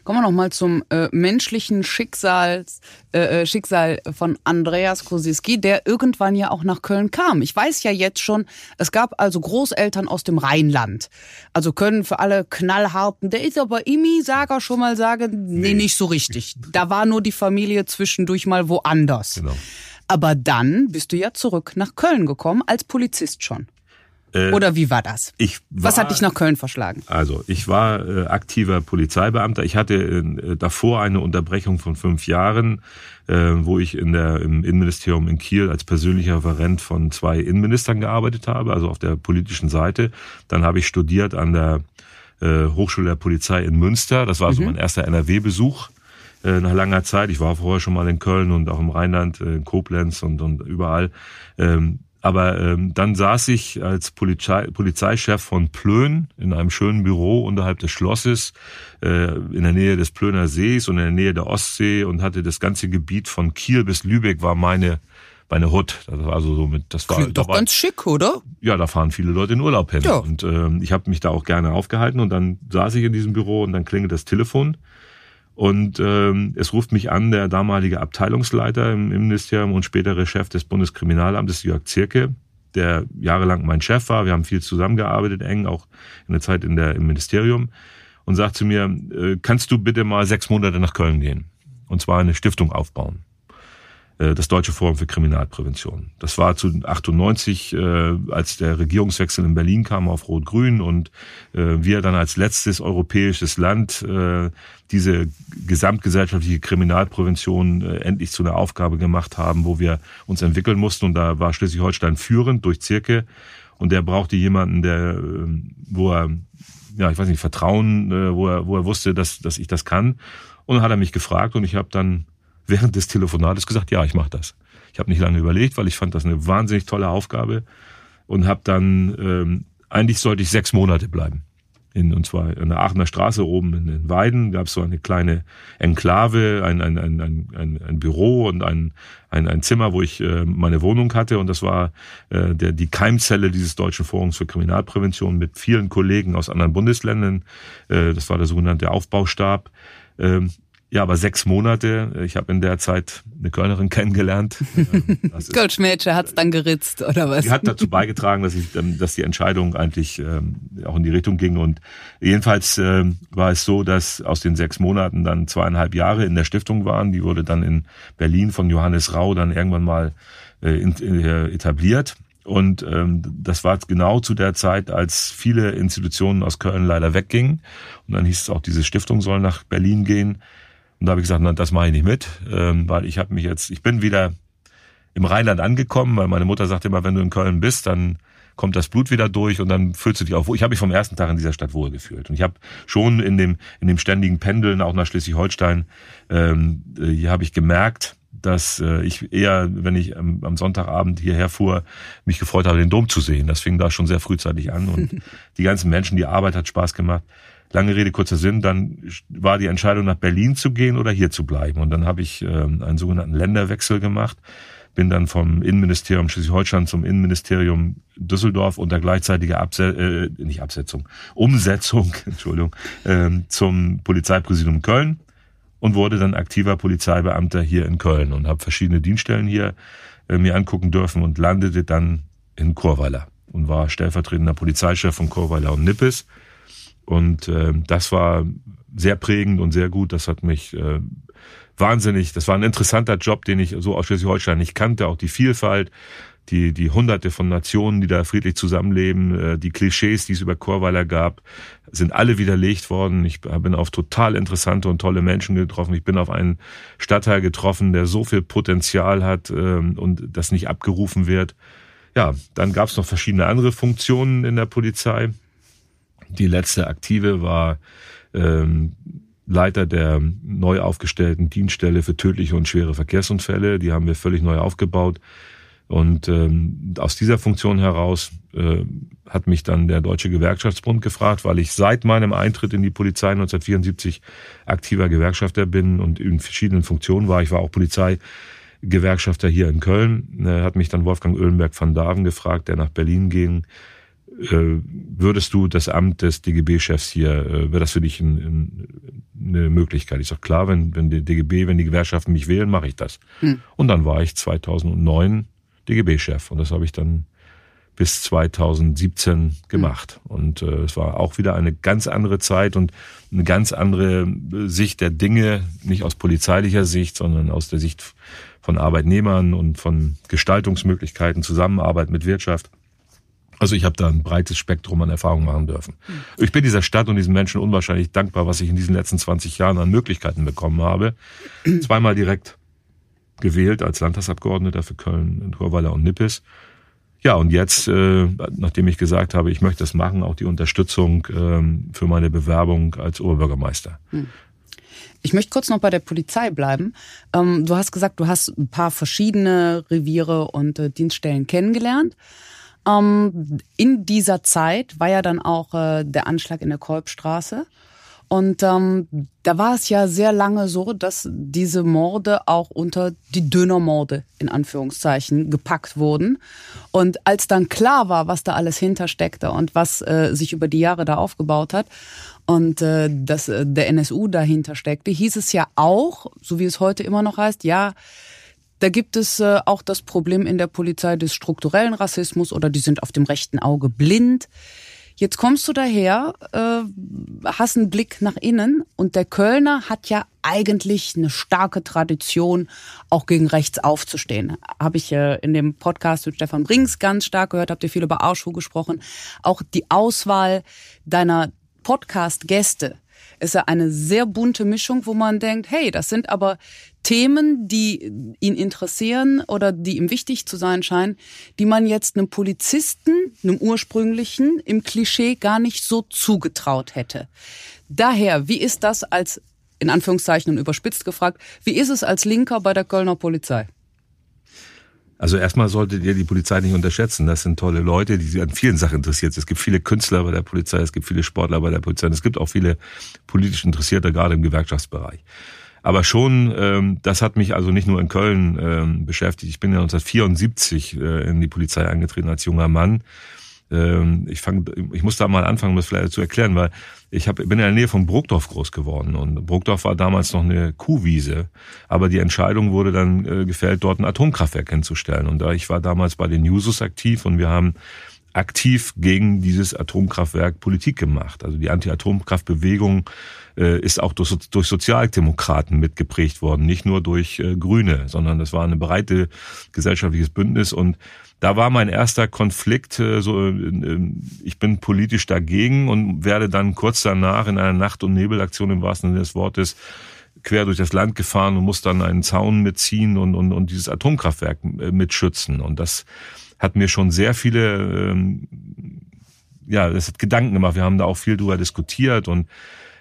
Kommen wir noch mal zum äh, menschlichen Schicksal, äh, äh, Schicksal von Andreas Kosiski, der irgendwann ja auch nach Köln kam. Ich weiß ja jetzt schon, es gab also Großeltern aus dem Rheinland. Also können für alle knallharten, der ist aber Imi-Sager schon mal sagen, nee, nee, nicht so richtig. Da war nur die Familie zwischendurch mal woanders. Genau. Aber dann bist du ja zurück nach Köln gekommen, als Polizist schon. Äh, Oder wie war das? Ich war, Was hat dich nach Köln verschlagen? Also, ich war äh, aktiver Polizeibeamter. Ich hatte äh, davor eine Unterbrechung von fünf Jahren, äh, wo ich in der, im Innenministerium in Kiel als persönlicher Referent von zwei Innenministern gearbeitet habe, also auf der politischen Seite. Dann habe ich studiert an der äh, Hochschule der Polizei in Münster. Das war mhm. so mein erster NRW-Besuch äh, nach langer Zeit. Ich war vorher schon mal in Köln und auch im Rheinland, äh, in Koblenz und, und überall. Ähm, aber ähm, dann saß ich als Polizei, Polizeichef von Plön in einem schönen Büro unterhalb des Schlosses äh, in der Nähe des Plöner Sees und in der Nähe der Ostsee und hatte das ganze Gebiet von Kiel bis Lübeck war meine meine Hut. Das war also so mit, das war Klingt doch war, ganz schick, oder? Ja, da fahren viele Leute in Urlaub hin. Ja. Und ähm, ich habe mich da auch gerne aufgehalten und dann saß ich in diesem Büro und dann klingelt das Telefon und ähm, es ruft mich an der damalige Abteilungsleiter im, im Ministerium und spätere Chef des Bundeskriminalamtes, Jörg Zirke, der jahrelang mein Chef war. Wir haben viel zusammengearbeitet, eng, auch in der Zeit in der, im Ministerium. Und sagt zu mir, äh, kannst du bitte mal sechs Monate nach Köln gehen? Und zwar eine Stiftung aufbauen. Äh, das Deutsche Forum für Kriminalprävention. Das war zu 98, äh, als der Regierungswechsel in Berlin kam auf Rot-Grün und äh, wir dann als letztes europäisches Land äh, diese gesamtgesellschaftliche Kriminalprävention äh, endlich zu einer Aufgabe gemacht haben, wo wir uns entwickeln mussten. Und da war Schleswig-Holstein führend durch Zirke. Und der brauchte jemanden, der, äh, wo er, ja, ich weiß nicht, Vertrauen, äh, wo er, wo er wusste, dass, dass ich das kann. Und dann hat er mich gefragt und ich habe dann während des Telefonates gesagt, ja, ich mache das. Ich habe nicht lange überlegt, weil ich fand das eine wahnsinnig tolle Aufgabe und habe dann, ähm, eigentlich sollte ich sechs Monate bleiben. In, und zwar in der Aachener Straße oben in den Weiden gab es so eine kleine Enklave, ein, ein, ein, ein, ein Büro und ein, ein, ein Zimmer, wo ich äh, meine Wohnung hatte. Und das war äh, der, die Keimzelle dieses Deutschen Forums für Kriminalprävention mit vielen Kollegen aus anderen Bundesländern. Äh, das war der sogenannte Aufbaustab. Ähm, ja, aber sechs Monate. Ich habe in der Zeit eine Kölnerin kennengelernt. Kölschmädchen hat's dann geritzt, oder was? Die hat dazu beigetragen, dass, ich, ähm, dass die Entscheidung eigentlich ähm, auch in die Richtung ging. Und jedenfalls ähm, war es so, dass aus den sechs Monaten dann zweieinhalb Jahre in der Stiftung waren. Die wurde dann in Berlin von Johannes Rau dann irgendwann mal äh, äh, etabliert. Und ähm, das war genau zu der Zeit, als viele Institutionen aus Köln leider weggingen. Und dann hieß es auch, diese Stiftung soll nach Berlin gehen. Und da habe ich gesagt, nein, das mache ich nicht mit, ähm, weil ich habe mich jetzt, ich bin wieder im Rheinland angekommen, weil meine Mutter sagte immer, wenn du in Köln bist, dann kommt das Blut wieder durch und dann fühlst du dich auch wohl. Ich habe mich vom ersten Tag in dieser Stadt wohl gefühlt. Und ich habe schon in dem, in dem ständigen Pendeln, auch nach Schleswig-Holstein, ähm, äh, hier habe ich gemerkt, dass äh, ich eher, wenn ich am, am Sonntagabend hierher fuhr, mich gefreut habe, den Dom zu sehen. Das fing da schon sehr frühzeitig an. Und die ganzen Menschen, die Arbeit hat Spaß gemacht. Lange Rede, kurzer Sinn, dann war die Entscheidung, nach Berlin zu gehen oder hier zu bleiben. Und dann habe ich ähm, einen sogenannten Länderwechsel gemacht, bin dann vom Innenministerium Schleswig-Holstein zum Innenministerium Düsseldorf unter gleichzeitiger Abse äh, nicht Absetzung, Umsetzung, Entschuldigung, äh, zum Polizeipräsidium Köln und wurde dann aktiver Polizeibeamter hier in Köln und habe verschiedene Dienststellen hier äh, mir angucken dürfen und landete dann in Chorweiler und war stellvertretender Polizeichef von Chorweiler und Nippes und äh, das war sehr prägend und sehr gut. Das hat mich äh, wahnsinnig, das war ein interessanter Job, den ich so aus Schleswig-Holstein nicht kannte, auch die Vielfalt, die, die hunderte von Nationen, die da friedlich zusammenleben, äh, die Klischees, die es über Chorweiler gab, sind alle widerlegt worden. Ich bin auf total interessante und tolle Menschen getroffen. Ich bin auf einen Stadtteil getroffen, der so viel Potenzial hat ähm, und das nicht abgerufen wird. Ja, dann gab es noch verschiedene andere Funktionen in der Polizei. Die letzte aktive war ähm, Leiter der neu aufgestellten Dienststelle für tödliche und schwere Verkehrsunfälle. Die haben wir völlig neu aufgebaut. Und ähm, aus dieser Funktion heraus äh, hat mich dann der Deutsche Gewerkschaftsbund gefragt, weil ich seit meinem Eintritt in die Polizei 1974 aktiver Gewerkschafter bin und in verschiedenen Funktionen war. Ich war auch Polizeigewerkschafter hier in Köln. Äh, hat mich dann Wolfgang Öhlenberg van Daven gefragt, der nach Berlin ging. Äh, würdest du das Amt des DGB-Chefs hier, äh, wäre das für dich ein, ein, eine Möglichkeit? Ich sage, klar, wenn, wenn die DGB, wenn die Gewerkschaften mich wählen, mache ich das. Hm. Und dann war ich 2009 DGB-Chef. Und das habe ich dann bis 2017 gemacht. Mhm. Und äh, es war auch wieder eine ganz andere Zeit und eine ganz andere Sicht der Dinge, nicht aus polizeilicher Sicht, sondern aus der Sicht von Arbeitnehmern und von Gestaltungsmöglichkeiten, Zusammenarbeit mit Wirtschaft. Also ich habe da ein breites Spektrum an Erfahrungen machen dürfen. Ich bin dieser Stadt und diesen Menschen unwahrscheinlich dankbar, was ich in diesen letzten 20 Jahren an Möglichkeiten bekommen habe. Zweimal direkt gewählt als Landtagsabgeordneter für Köln, Chorweiler und Nippes. Ja, und jetzt, äh, nachdem ich gesagt habe, ich möchte das machen, auch die Unterstützung ähm, für meine Bewerbung als Oberbürgermeister. Hm. Ich möchte kurz noch bei der Polizei bleiben. Ähm, du hast gesagt, du hast ein paar verschiedene Reviere und äh, Dienststellen kennengelernt. Ähm, in dieser Zeit war ja dann auch äh, der Anschlag in der Kolbstraße. Und ähm, da war es ja sehr lange so, dass diese Morde auch unter die Dönermorde in Anführungszeichen gepackt wurden. Und als dann klar war, was da alles hintersteckte und was äh, sich über die Jahre da aufgebaut hat und äh, dass äh, der NSU dahinter steckte, hieß es ja auch, so wie es heute immer noch heißt, ja, da gibt es äh, auch das Problem in der Polizei des strukturellen Rassismus oder die sind auf dem rechten Auge blind. Jetzt kommst du daher, äh, hast einen Blick nach innen und der Kölner hat ja eigentlich eine starke Tradition, auch gegen rechts aufzustehen. Habe ich äh, in dem Podcast mit Stefan Brings ganz stark gehört, habt ihr viel über Ausschuh gesprochen. Auch die Auswahl deiner Podcast-Gäste ist ja eine sehr bunte Mischung, wo man denkt, hey, das sind aber Themen, die ihn interessieren oder die ihm wichtig zu sein scheinen, die man jetzt einem Polizisten, einem ursprünglichen, im Klischee gar nicht so zugetraut hätte. Daher, wie ist das als, in Anführungszeichen und überspitzt gefragt, wie ist es als Linker bei der Kölner Polizei? Also erstmal solltet ihr die Polizei nicht unterschätzen. Das sind tolle Leute, die an vielen Sachen interessiert. Es gibt viele Künstler bei der Polizei, es gibt viele Sportler bei der Polizei, es gibt auch viele politisch Interessierte, gerade im Gewerkschaftsbereich. Aber schon, ähm, das hat mich also nicht nur in Köln ähm, beschäftigt. Ich bin ja 1974 äh, in die Polizei eingetreten als junger Mann. Ähm, ich, fang, ich muss da mal anfangen, das vielleicht zu erklären, weil ich hab, bin in der Nähe von Bruckdorf groß geworden und Bruckdorf war damals noch eine Kuhwiese, aber die Entscheidung wurde dann äh, gefällt, dort ein Atomkraftwerk hinzustellen. Und da ich war damals bei den Jusos aktiv und wir haben aktiv gegen dieses Atomkraftwerk Politik gemacht. Also die Anti-Atomkraftbewegung äh, ist auch durch, durch Sozialdemokraten mitgeprägt worden, nicht nur durch äh, Grüne, sondern das war ein breite gesellschaftliches Bündnis und da war mein erster Konflikt, äh, so äh, ich bin politisch dagegen und werde dann kurz danach in einer Nacht- und Nebelaktion im wahrsten Sinne des Wortes quer durch das Land gefahren und muss dann einen Zaun mitziehen und, und, und dieses Atomkraftwerk äh, mitschützen. Und das hat mir schon sehr viele, ähm, ja, das hat Gedanken gemacht. Wir haben da auch viel drüber diskutiert und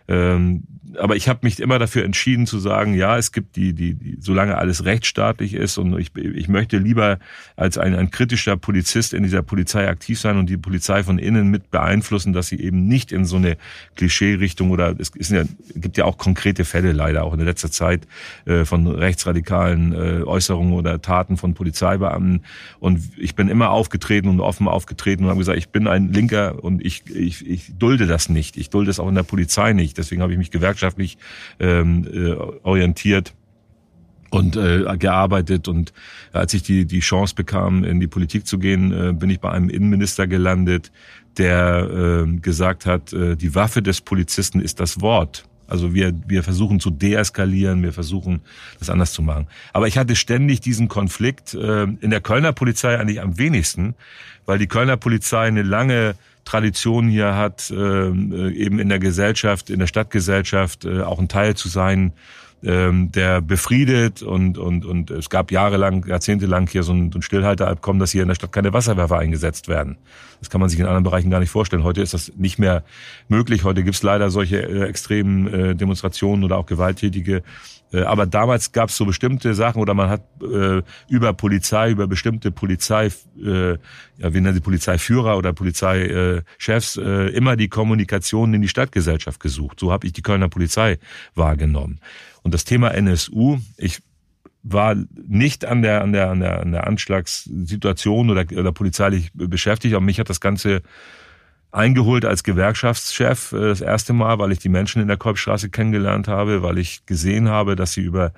ähm, aber ich habe mich immer dafür entschieden zu sagen, ja, es gibt die, die, die solange alles rechtsstaatlich ist und ich, ich möchte lieber als ein, ein kritischer Polizist in dieser Polizei aktiv sein und die Polizei von innen mit beeinflussen, dass sie eben nicht in so eine Klischee-Richtung oder es ist ja, gibt ja auch konkrete Fälle leider auch in der letzter Zeit äh, von rechtsradikalen äh, Äußerungen oder Taten von Polizeibeamten und ich bin immer aufgetreten und offen aufgetreten und habe gesagt, ich bin ein Linker und ich, ich, ich dulde das nicht. Ich dulde es auch in der Polizei nicht. Deswegen habe ich mich gewerkschaftlich ähm, äh, orientiert und äh, gearbeitet und als ich die die Chance bekam in die Politik zu gehen, äh, bin ich bei einem Innenminister gelandet, der äh, gesagt hat, äh, die Waffe des Polizisten ist das Wort. Also wir, wir versuchen zu deeskalieren, wir versuchen das anders zu machen. Aber ich hatte ständig diesen Konflikt äh, in der Kölner Polizei eigentlich am wenigsten, weil die Kölner Polizei eine lange Tradition hier hat, äh, eben in der Gesellschaft, in der Stadtgesellschaft äh, auch ein Teil zu sein ähm, der befriedet und, und, und es gab jahrelang, jahrzehntelang hier so ein, so Stillhalteabkommen, dass hier in der Stadt keine Wasserwerfer eingesetzt werden. Das kann man sich in anderen Bereichen gar nicht vorstellen. Heute ist das nicht mehr möglich. Heute gibt es leider solche äh, extremen äh, Demonstrationen oder auch gewalttätige aber damals gab es so bestimmte Sachen oder man hat äh, über Polizei, über bestimmte Polizei, äh, ja, wie nennen sie Polizeiführer oder Polizeichefs, äh, immer die Kommunikation in die Stadtgesellschaft gesucht. So habe ich die Kölner Polizei wahrgenommen. Und das Thema NSU, ich war nicht an der an der an der an der Anschlagssituation oder, oder polizeilich beschäftigt, aber mich hat das Ganze eingeholt als Gewerkschaftschef äh, das erste Mal, weil ich die Menschen in der Kolbstraße kennengelernt habe, weil ich gesehen habe, dass sie über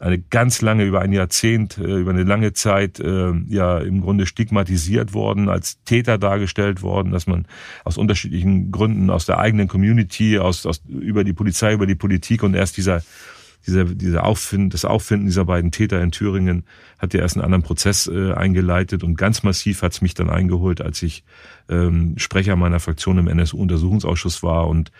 eine ganz lange, über ein Jahrzehnt, äh, über eine lange Zeit äh, ja im Grunde stigmatisiert worden, als Täter dargestellt worden, dass man aus unterschiedlichen Gründen aus der eigenen Community, aus, aus über die Polizei, über die Politik und erst dieser dieser, dieser Auffinden, das Auffinden dieser beiden Täter in Thüringen hat ja erst einen anderen Prozess äh, eingeleitet und ganz massiv hat es mich dann eingeholt, als ich ähm, Sprecher meiner Fraktion im NSU-Untersuchungsausschuss war und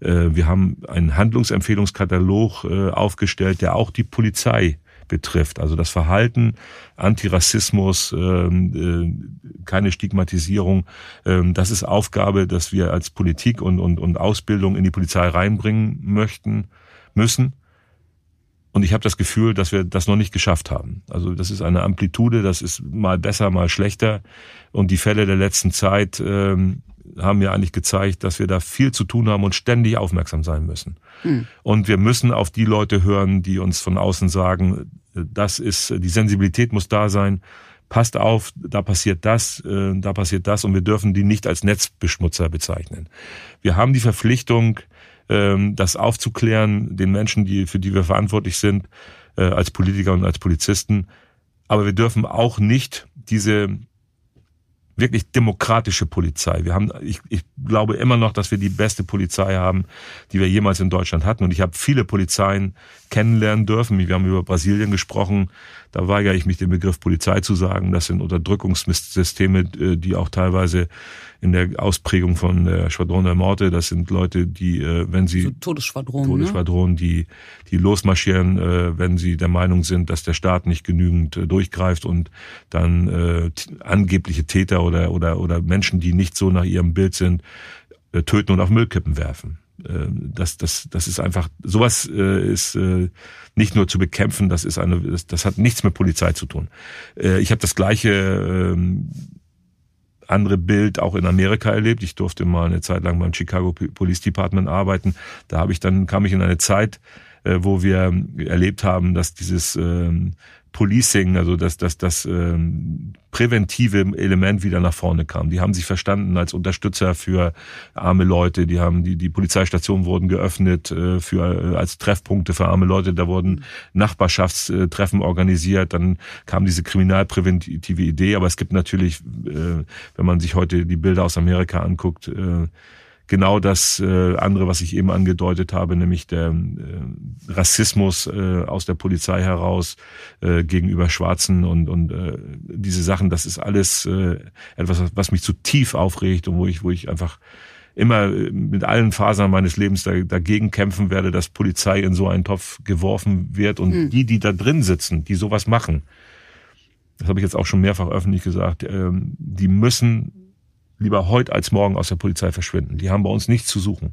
äh, wir haben einen Handlungsempfehlungskatalog äh, aufgestellt, der auch die Polizei betrifft. Also das Verhalten, Antirassismus, ähm, äh, keine Stigmatisierung, ähm, das ist Aufgabe, dass wir als Politik und, und, und Ausbildung in die Polizei reinbringen möchten, müssen. Und ich habe das Gefühl, dass wir das noch nicht geschafft haben. Also das ist eine Amplitude, das ist mal besser, mal schlechter. Und die Fälle der letzten Zeit ähm, haben mir eigentlich gezeigt, dass wir da viel zu tun haben und ständig aufmerksam sein müssen. Hm. Und wir müssen auf die Leute hören, die uns von außen sagen, das ist, die Sensibilität muss da sein. Passt auf, da passiert das, äh, da passiert das und wir dürfen die nicht als Netzbeschmutzer bezeichnen. Wir haben die Verpflichtung, ähm, das aufzuklären, den Menschen, die, für die wir verantwortlich sind, äh, als Politiker und als Polizisten. Aber wir dürfen auch nicht diese wirklich demokratische Polizei. Wir haben, ich, ich glaube immer noch, dass wir die beste Polizei haben, die wir jemals in Deutschland hatten. Und ich habe viele Polizeien kennenlernen dürfen. Wir haben über Brasilien gesprochen. Da weigere ich mich, den Begriff Polizei zu sagen. Das sind Unterdrückungssysteme, äh, die auch teilweise in der Ausprägung von der Schwadron der Morte, das sind Leute, die, äh, wenn sie... So Todesschwadronen, Todesschwadronen, ne? die, die losmarschieren, äh, wenn sie der Meinung sind, dass der Staat nicht genügend durchgreift und dann äh, angebliche Täter oder, oder, oder Menschen, die nicht so nach ihrem Bild sind, töten und auf Müllkippen werfen. Das, das, das ist einfach, sowas ist nicht nur zu bekämpfen, das ist eine, das, das hat nichts mit Polizei zu tun. Ich habe das gleiche ähm, andere Bild auch in Amerika erlebt. Ich durfte mal eine Zeit lang beim Chicago Police Department arbeiten. Da habe ich dann kam ich in eine Zeit, äh, wo wir erlebt haben, dass dieses ähm, Policing, also dass das, das ähm, präventive Element wieder nach vorne kam. Die haben sich verstanden als Unterstützer für arme Leute. Die haben die die Polizeistationen wurden geöffnet äh, für äh, als Treffpunkte für arme Leute. Da wurden Nachbarschaftstreffen organisiert. Dann kam diese kriminalpräventive Idee. Aber es gibt natürlich, äh, wenn man sich heute die Bilder aus Amerika anguckt. Äh, genau das äh, andere, was ich eben angedeutet habe, nämlich der äh, Rassismus äh, aus der Polizei heraus äh, gegenüber Schwarzen und und äh, diese Sachen, das ist alles äh, etwas, was mich zu tief aufregt und wo ich wo ich einfach immer äh, mit allen Fasern meines Lebens da, dagegen kämpfen werde, dass Polizei in so einen Topf geworfen wird und mhm. die, die da drin sitzen, die sowas machen, das habe ich jetzt auch schon mehrfach öffentlich gesagt, ähm, die müssen lieber heute als morgen aus der Polizei verschwinden. Die haben bei uns nichts zu suchen.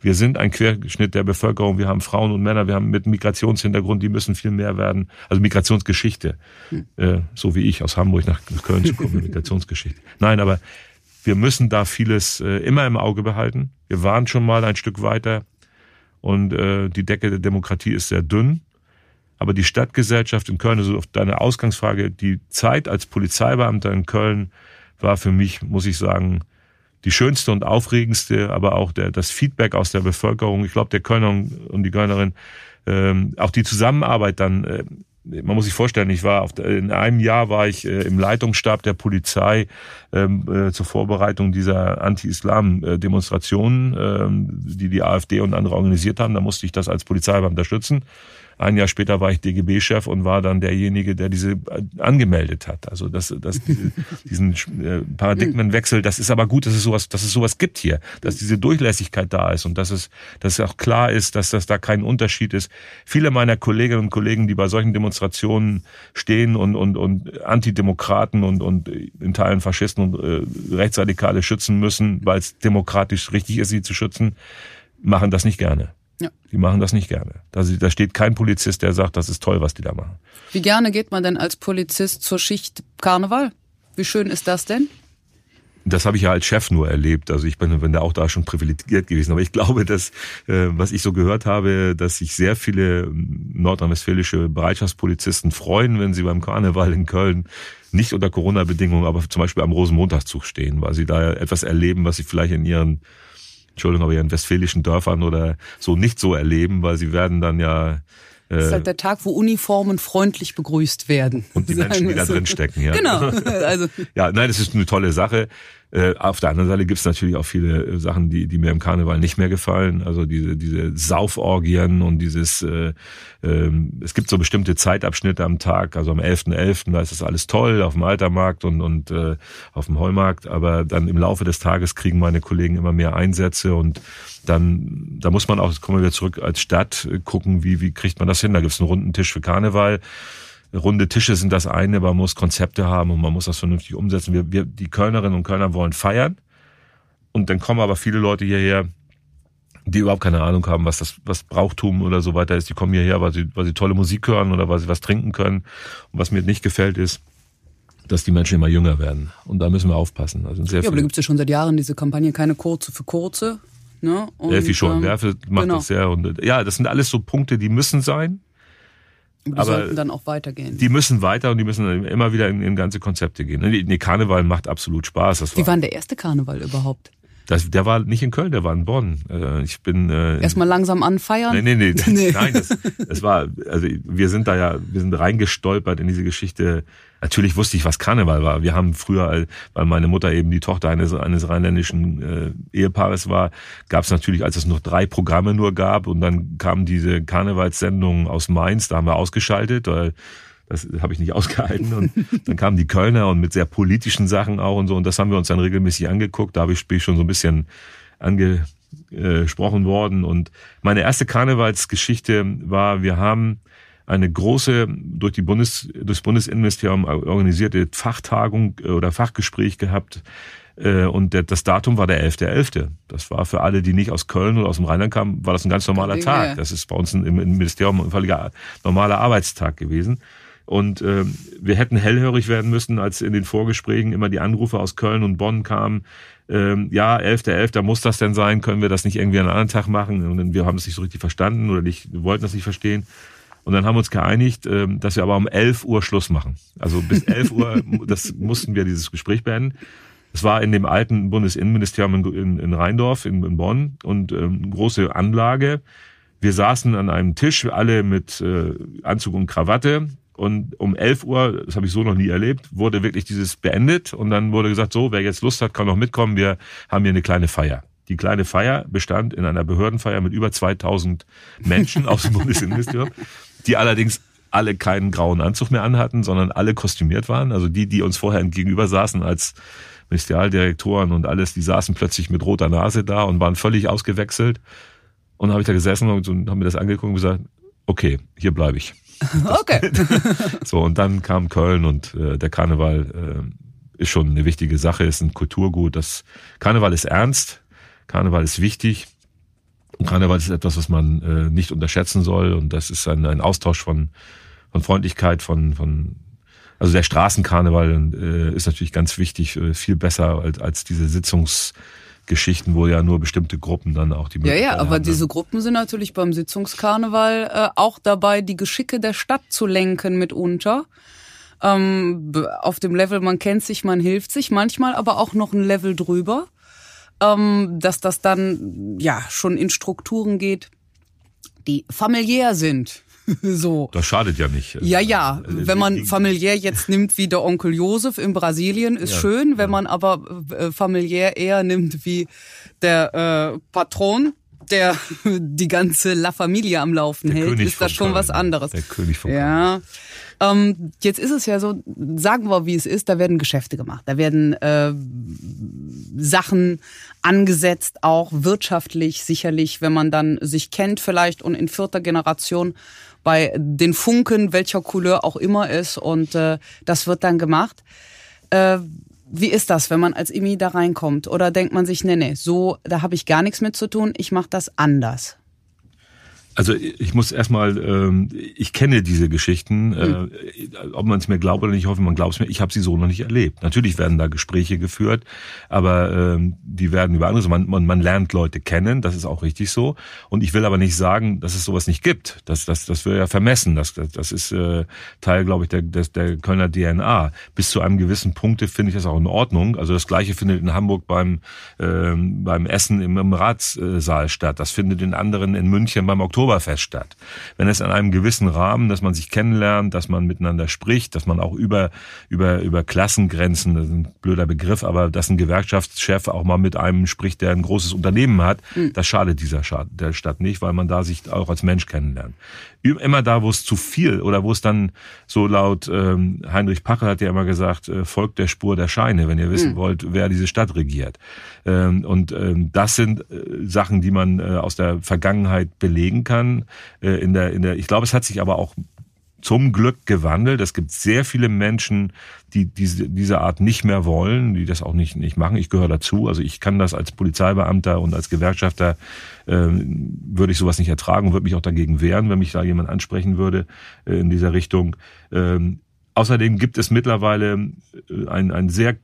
Wir sind ein Querschnitt der Bevölkerung. Wir haben Frauen und Männer. Wir haben mit Migrationshintergrund, die müssen viel mehr werden. Also Migrationsgeschichte. Hm. Äh, so wie ich aus Hamburg nach Köln zu kommen, Migrationsgeschichte. Nein, aber wir müssen da vieles äh, immer im Auge behalten. Wir waren schon mal ein Stück weiter und äh, die Decke der Demokratie ist sehr dünn. Aber die Stadtgesellschaft in Köln, also auf deine Ausgangsfrage, die Zeit als Polizeibeamter in Köln war für mich, muss ich sagen, die schönste und aufregendste, aber auch der, das Feedback aus der Bevölkerung. Ich glaube, der Kölner und die Kölnerin, ähm, auch die Zusammenarbeit dann äh, man muss sich vorstellen, ich war auf, in einem Jahr war ich äh, im Leitungsstab der Polizei ähm, äh, zur Vorbereitung dieser Anti-Islam-Demonstrationen, ähm, die die AfD und andere organisiert haben. Da musste ich das als Polizeibeamter unterstützen. Ein Jahr später war ich DGB-Chef und war dann derjenige, der diese äh, angemeldet hat. Also das, das, diesen äh, Paradigmenwechsel, das ist aber gut, dass es sowas, dass es sowas gibt hier, dass diese Durchlässigkeit da ist und dass es, dass es auch klar ist, dass das da kein Unterschied ist. Viele meiner Kolleginnen und Kollegen, die bei solchen Demonstrationen stehen und, und, und Antidemokraten und, und in Teilen Faschisten und äh, Rechtsradikale schützen müssen, weil es demokratisch richtig ist, sie zu schützen, machen das nicht gerne. Ja. Die machen das nicht gerne. Da, da steht kein Polizist, der sagt, das ist toll, was die da machen. Wie gerne geht man denn als Polizist zur Schicht Karneval? Wie schön ist das denn? Das habe ich ja als Chef nur erlebt. Also ich bin, bin da auch da schon privilegiert gewesen. Aber ich glaube, dass, äh, was ich so gehört habe, dass sich sehr viele ähm, nordrhein-westfälische Bereitschaftspolizisten freuen, wenn sie beim Karneval in Köln nicht unter Corona-Bedingungen, aber zum Beispiel am Rosenmontagszug stehen, weil sie da etwas erleben, was sie vielleicht in ihren Entschuldigung, aber ja in westfälischen Dörfern oder so nicht so erleben, weil sie werden dann ja das ist halt der Tag, wo Uniformen freundlich begrüßt werden. Und die Menschen, die da drin stecken, ja. Genau. Also. Ja, nein, das ist eine tolle Sache. Äh, auf der anderen Seite gibt es natürlich auch viele äh, Sachen, die, die mir im Karneval nicht mehr gefallen. Also diese, diese Sauforgien und dieses, äh, äh, es gibt so bestimmte Zeitabschnitte am Tag, also am 11.11., .11., da ist das alles toll, auf dem Altermarkt und, und äh, auf dem Heumarkt, aber dann im Laufe des Tages kriegen meine Kollegen immer mehr Einsätze und dann, da muss man auch, jetzt kommen wir wieder zurück als Stadt, gucken, wie, wie kriegt man das hin. Da gibt es einen runden Tisch für Karneval runde Tische sind das eine, man muss Konzepte haben und man muss das vernünftig umsetzen. Wir, wir, die Kölnerinnen und Kölner wollen feiern und dann kommen aber viele Leute hierher, die überhaupt keine Ahnung haben, was das, was Brauchtum oder so weiter ist. Die kommen hierher, weil sie, weil sie tolle Musik hören oder weil sie was trinken können. Und was mir nicht gefällt ist, dass die Menschen immer jünger werden. Und da müssen wir aufpassen. Also ja, aber da gibt es ja schon seit Jahren diese Kampagne Keine Kurze für Kurze. Ne? Und, Elfi schon, ähm, Werfe macht genau. das sehr. Und, ja, das sind alles so Punkte, die müssen sein. Die aber sollten dann auch weitergehen. Die müssen weiter und die müssen immer wieder in, in ganze Konzepte gehen. Nee, Karneval macht absolut Spaß. Das Wie war, war denn der erste Karneval überhaupt? Das, der war nicht in Köln, der war in Bonn. Äh, ich bin äh, erstmal langsam anfeiern. Nee, nee, nee. nee. Nein, das, das war also wir sind da ja, wir sind reingestolpert in diese Geschichte. Natürlich wusste ich, was Karneval war. Wir haben früher, weil meine Mutter eben die Tochter eines eines rheinländischen äh, Ehepaares war, gab es natürlich, als es noch drei Programme nur gab und dann kamen diese Karnevalssendungen aus Mainz, da haben wir ausgeschaltet, weil das habe ich nicht ausgehalten. Und dann kamen die Kölner und mit sehr politischen Sachen auch und so. Und das haben wir uns dann regelmäßig angeguckt. Da habe ich, bin ich schon so ein bisschen angesprochen worden. Und meine erste Karnevalsgeschichte war, wir haben eine große durch die Bundes durchs Bundesinnenministerium organisierte Fachtagung äh, oder Fachgespräch gehabt äh, und das Datum war der 11.11. .11. Das war für alle, die nicht aus Köln oder aus dem Rheinland kamen, war das ein ganz normaler Tag. Das ist bei uns im Ministerium ein völliger normaler Arbeitstag gewesen. Und äh, wir hätten hellhörig werden müssen, als in den Vorgesprächen immer die Anrufe aus Köln und Bonn kamen. Ähm, ja, 11.11., .11., muss das denn sein? Können wir das nicht irgendwie an einem anderen Tag machen? Und wir haben es nicht so richtig verstanden oder nicht, wollten das nicht verstehen. Und dann haben wir uns geeinigt, äh, dass wir aber um 11 Uhr Schluss machen. Also bis 11 Uhr, das mussten wir dieses Gespräch beenden. Es war in dem alten Bundesinnenministerium in, in, in Rheindorf, in, in Bonn, und ähm, große Anlage. Wir saßen an einem Tisch, alle mit äh, Anzug und Krawatte. Und um 11 Uhr, das habe ich so noch nie erlebt, wurde wirklich dieses beendet und dann wurde gesagt, so, wer jetzt Lust hat, kann noch mitkommen, wir haben hier eine kleine Feier. Die kleine Feier bestand in einer Behördenfeier mit über 2000 Menschen aus dem Bundesinnenministerium, die allerdings alle keinen grauen Anzug mehr anhatten, sondern alle kostümiert waren. Also die, die uns vorher gegenüber saßen als Ministerialdirektoren und alles, die saßen plötzlich mit roter Nase da und waren völlig ausgewechselt. Und dann habe ich da gesessen und, und habe mir das angeguckt und gesagt, okay, hier bleibe ich. Okay. so, und dann kam Köln und äh, der Karneval äh, ist schon eine wichtige Sache, ist ein Kulturgut. Das Karneval ist ernst, Karneval ist wichtig. Und Karneval ist etwas, was man äh, nicht unterschätzen soll. Und das ist ein, ein Austausch von, von Freundlichkeit, von, von also der Straßenkarneval äh, ist natürlich ganz wichtig, äh, viel besser als, als diese Sitzungs- Geschichten, wo ja nur bestimmte Gruppen dann auch die Möglichkeit Ja, ja, aber haben, diese Gruppen sind natürlich beim Sitzungskarneval äh, auch dabei, die Geschicke der Stadt zu lenken mitunter. Ähm, auf dem Level, man kennt sich, man hilft sich, manchmal aber auch noch ein Level drüber, ähm, dass das dann ja schon in Strukturen geht, die familiär sind. so. Das schadet ja nicht. Ja, ja. Äh, wenn man familiär jetzt nimmt wie der Onkel Josef in Brasilien, ist ja, schön. Wenn man aber äh, familiär eher nimmt wie der äh, Patron, der die ganze La Familia am Laufen der hält, König ist das schon Köln. was anderes. Der König von Ja. Ähm, jetzt ist es ja so, sagen wir, wie es ist, da werden Geschäfte gemacht, da werden äh, Sachen angesetzt, auch wirtschaftlich sicherlich, wenn man dann sich kennt vielleicht und in vierter Generation bei den Funken, welcher Couleur auch immer ist und äh, das wird dann gemacht. Äh, wie ist das, wenn man als Imi da reinkommt? Oder denkt man sich, nee, nee, so, da habe ich gar nichts mit zu tun, ich mache das anders? Also ich muss erstmal, ähm, ich kenne diese Geschichten, mhm. äh, ob man es mir glaubt oder nicht, ich hoffe, man glaubt es mir, ich habe sie so noch nicht erlebt. Natürlich werden da Gespräche geführt, aber ähm, die werden über andere, man, man, man lernt Leute kennen, das ist auch richtig so. Und ich will aber nicht sagen, dass es sowas nicht gibt. Das, das, das wäre ja vermessen. Das, das, das ist äh, Teil, glaube ich, der, der, der Kölner DNA. Bis zu einem gewissen Punkte finde ich das auch in Ordnung. Also das Gleiche findet in Hamburg beim, ähm, beim Essen im, im Ratssaal statt. Das findet in anderen in München beim Oktober Oktoberfest statt. Wenn es in einem gewissen Rahmen, dass man sich kennenlernt, dass man miteinander spricht, dass man auch über, über, über Klassengrenzen, das ist ein blöder Begriff, aber dass ein Gewerkschaftschef auch mal mit einem spricht, der ein großes Unternehmen hat, mhm. das schadet dieser der Stadt nicht, weil man da sich auch als Mensch kennenlernt immer da, wo es zu viel oder wo es dann so laut ähm, Heinrich Pachel hat ja immer gesagt, äh, folgt der Spur der Scheine, wenn ihr wissen mhm. wollt, wer diese Stadt regiert. Ähm, und ähm, das sind äh, Sachen, die man äh, aus der Vergangenheit belegen kann. Äh, in der, in der, ich glaube, es hat sich aber auch zum Glück gewandelt. Es gibt sehr viele Menschen, die diese, diese Art nicht mehr wollen, die das auch nicht, nicht machen. Ich gehöre dazu. Also ich kann das als Polizeibeamter und als Gewerkschafter, äh, würde ich sowas nicht ertragen und würde mich auch dagegen wehren, wenn mich da jemand ansprechen würde äh, in dieser Richtung. Ähm, außerdem gibt es mittlerweile äh, ein, ein sehr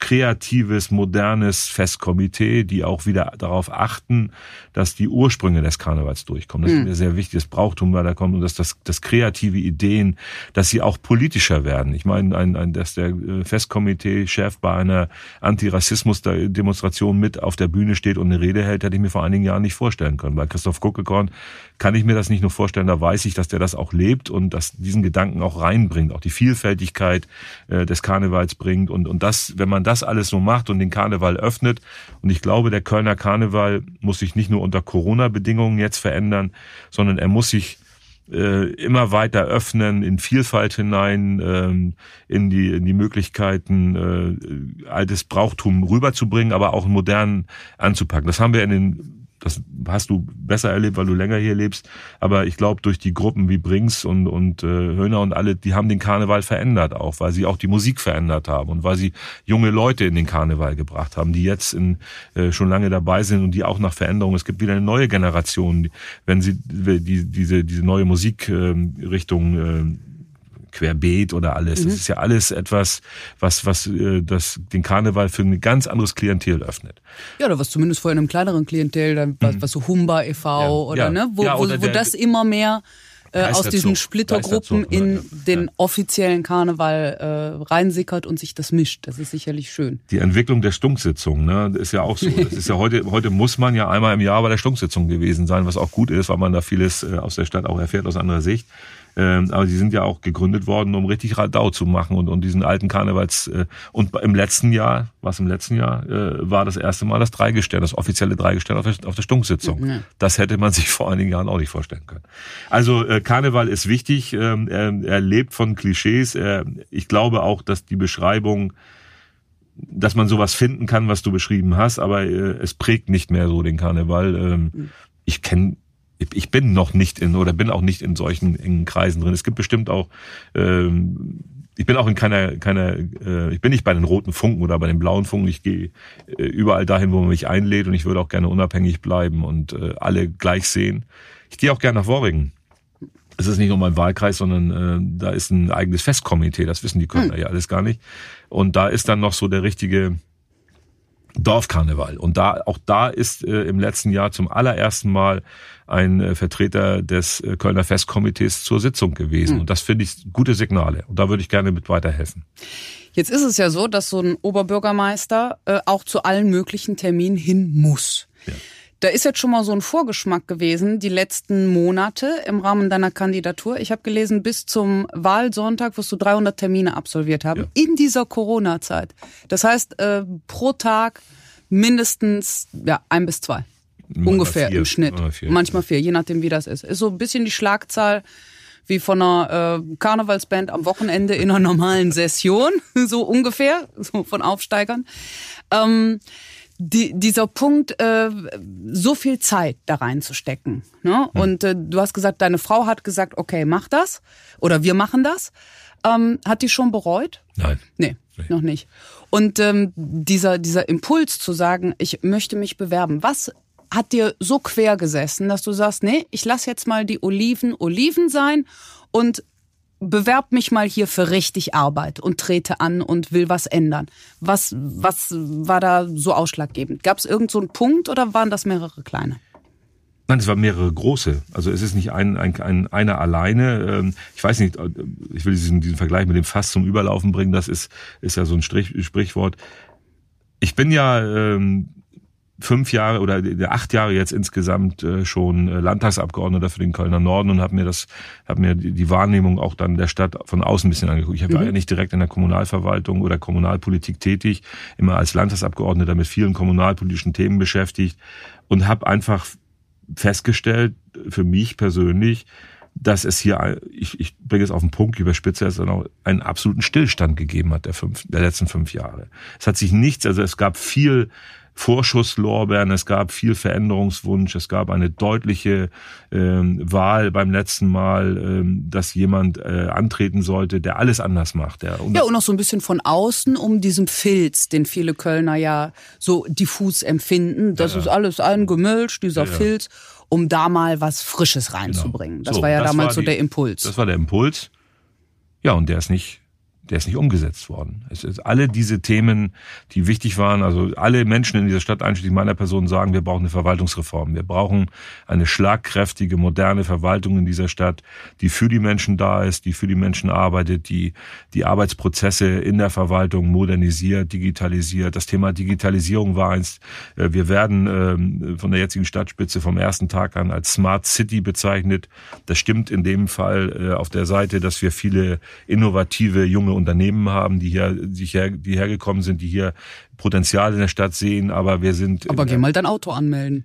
kreatives, modernes Festkomitee, die auch wieder darauf achten, dass die Ursprünge des Karnevals durchkommen. Das ist hm. mir sehr wichtig, das Brauchtum weiterkommt und dass das, das kreative Ideen, dass sie auch politischer werden. Ich meine, ein, ein, dass der äh, Festkomitee-Chef bei einer Antirassismus-Demonstration mit auf der Bühne steht und eine Rede hält, hätte ich mir vor einigen Jahren nicht vorstellen können. Bei Christoph Kuckekorn kann ich mir das nicht nur vorstellen, da weiß ich, dass der das auch lebt und dass diesen Gedanken auch reinbringt, auch die Vielfältigkeit äh, des Karnevals bringt und, und das, wenn man das alles so macht und den Karneval öffnet und ich glaube, der Kölner Karneval muss sich nicht nur unter Corona-Bedingungen jetzt verändern, sondern er muss sich äh, immer weiter öffnen, in Vielfalt hinein, ähm, in die in die Möglichkeiten äh, altes Brauchtum rüberzubringen, aber auch modern anzupacken. Das haben wir in den das hast du besser erlebt, weil du länger hier lebst. Aber ich glaube, durch die Gruppen wie Brings und, und äh, Höhner und alle, die haben den Karneval verändert auch, weil sie auch die Musik verändert haben und weil sie junge Leute in den Karneval gebracht haben, die jetzt in, äh, schon lange dabei sind und die auch nach Veränderung. Es gibt wieder eine neue Generation, wenn sie die, diese, diese neue Musikrichtung äh, querbeet oder alles. Mhm. Das ist ja alles etwas, was, was äh, das, den Karneval für ein ganz anderes Klientel öffnet. Ja, oder was zumindest vorher in einem kleineren Klientel, dann, was, mhm. was so Humba e.V. Ja, oder ja. ne, wo, ja, oder wo, wo der, das immer mehr äh, aus diesen Splittergruppen in ja. den ja. offiziellen Karneval äh, reinsickert und sich das mischt. Das ist sicherlich schön. Die Entwicklung der Stunksitzung, ne, ist ja auch so. Das ist ja heute, heute muss man ja einmal im Jahr bei der Stunksitzung gewesen sein, was auch gut ist, weil man da vieles äh, aus der Stadt auch erfährt aus anderer Sicht. Ähm, aber sie sind ja auch gegründet worden, um richtig Radau zu machen und, und diesen alten Karnevals. Äh, und im letzten Jahr, was im letzten Jahr, äh, war das erste Mal das Dreigestirn, das offizielle Dreigestirn auf der, auf der Stunksitzung. Mhm. Das hätte man sich vor einigen Jahren auch nicht vorstellen können. Also äh, Karneval ist wichtig, ähm, er, er lebt von Klischees. Er, ich glaube auch, dass die Beschreibung dass man sowas finden kann, was du beschrieben hast, aber äh, es prägt nicht mehr so den Karneval. Ähm, mhm. Ich kenne ich bin noch nicht in oder bin auch nicht in solchen engen Kreisen drin. Es gibt bestimmt auch, ähm, ich bin auch in keiner, keiner, äh, ich bin nicht bei den roten Funken oder bei den blauen Funken. Ich gehe äh, überall dahin, wo man mich einlädt und ich würde auch gerne unabhängig bleiben und äh, alle gleich sehen. Ich gehe auch gerne nach Worringen. Es ist nicht nur mein Wahlkreis, sondern äh, da ist ein eigenes Festkomitee. Das wissen die Kölner hm. ja alles gar nicht. Und da ist dann noch so der richtige Dorfkarneval. Und da, auch da ist äh, im letzten Jahr zum allerersten Mal ein äh, Vertreter des äh, Kölner Festkomitees zur Sitzung gewesen. Mhm. Und das finde ich gute Signale. Und da würde ich gerne mit weiterhelfen. Jetzt ist es ja so, dass so ein Oberbürgermeister äh, auch zu allen möglichen Terminen hin muss. Ja. Da ist jetzt schon mal so ein Vorgeschmack gewesen, die letzten Monate im Rahmen deiner Kandidatur. Ich habe gelesen, bis zum Wahlsonntag wirst du 300 Termine absolviert haben ja. in dieser Corona-Zeit. Das heißt, äh, pro Tag mindestens ja, ein bis zwei. Mal Ungefähr vier. im Schnitt. Vier. Manchmal vier, je nachdem, wie das ist. Ist so ein bisschen die Schlagzahl wie von einer äh, Karnevalsband am Wochenende in einer normalen Session, so ungefähr, so von Aufsteigern. Ähm, die, dieser Punkt, äh, so viel Zeit da reinzustecken. Ne? Hm. Und äh, du hast gesagt, deine Frau hat gesagt, okay, mach das oder wir machen das. Ähm, hat die schon bereut? Nein. Nee, nee. noch nicht. Und ähm, dieser, dieser Impuls zu sagen, ich möchte mich bewerben, was hat dir so quer gesessen, dass du sagst, nee, ich lass jetzt mal die Oliven Oliven sein und bewerb mich mal hier für richtig Arbeit und trete an und will was ändern. Was, was war da so ausschlaggebend? Gab es irgend so Punkt oder waren das mehrere kleine? Nein, es waren mehrere große. Also es ist nicht ein, ein, ein einer alleine. Ähm, ich weiß nicht, ich will diesen, diesen Vergleich mit dem Fass zum Überlaufen bringen. Das ist, ist ja so ein Strich, Sprichwort. Ich bin ja ähm, fünf Jahre oder acht Jahre jetzt insgesamt äh, schon äh, Landtagsabgeordneter für den Kölner Norden und habe mir das, habe mir die Wahrnehmung auch dann der Stadt von außen ein bisschen angeguckt. Ich war mhm. ja nicht direkt in der Kommunalverwaltung oder Kommunalpolitik tätig, immer als Landtagsabgeordneter mit vielen kommunalpolitischen Themen beschäftigt und habe einfach festgestellt, für mich persönlich, dass es hier, ich, ich bringe es auf den Punkt, überspitze es dann auch, einen absoluten Stillstand gegeben hat der, fünf, der letzten fünf Jahre. Es hat sich nichts, also es gab viel Vorschusslorbeeren, es gab viel Veränderungswunsch, es gab eine deutliche ähm, Wahl beim letzten Mal, ähm, dass jemand äh, antreten sollte, der alles anders macht. Der, ja, und noch so ein bisschen von außen, um diesem Filz, den viele Kölner ja so diffus empfinden. Das ja, ist alles ein Gemölsch, dieser ja, Filz, um da mal was Frisches reinzubringen. Genau. Das so, war ja das damals war die, so der Impuls. Das war der Impuls. Ja, und der ist nicht der ist nicht umgesetzt worden. Es ist alle diese Themen, die wichtig waren, also alle Menschen in dieser Stadt, einschließlich meiner Person, sagen, wir brauchen eine Verwaltungsreform. Wir brauchen eine schlagkräftige, moderne Verwaltung in dieser Stadt, die für die Menschen da ist, die für die Menschen arbeitet, die die Arbeitsprozesse in der Verwaltung modernisiert, digitalisiert. Das Thema Digitalisierung war eins. Äh, wir werden ähm, von der jetzigen Stadtspitze vom ersten Tag an als Smart City bezeichnet. Das stimmt in dem Fall äh, auf der Seite, dass wir viele innovative junge Unternehmen haben, die hier, die, her, die hergekommen sind, die hier Potenzial in der Stadt sehen, aber wir sind. Aber geh mal dein Auto anmelden.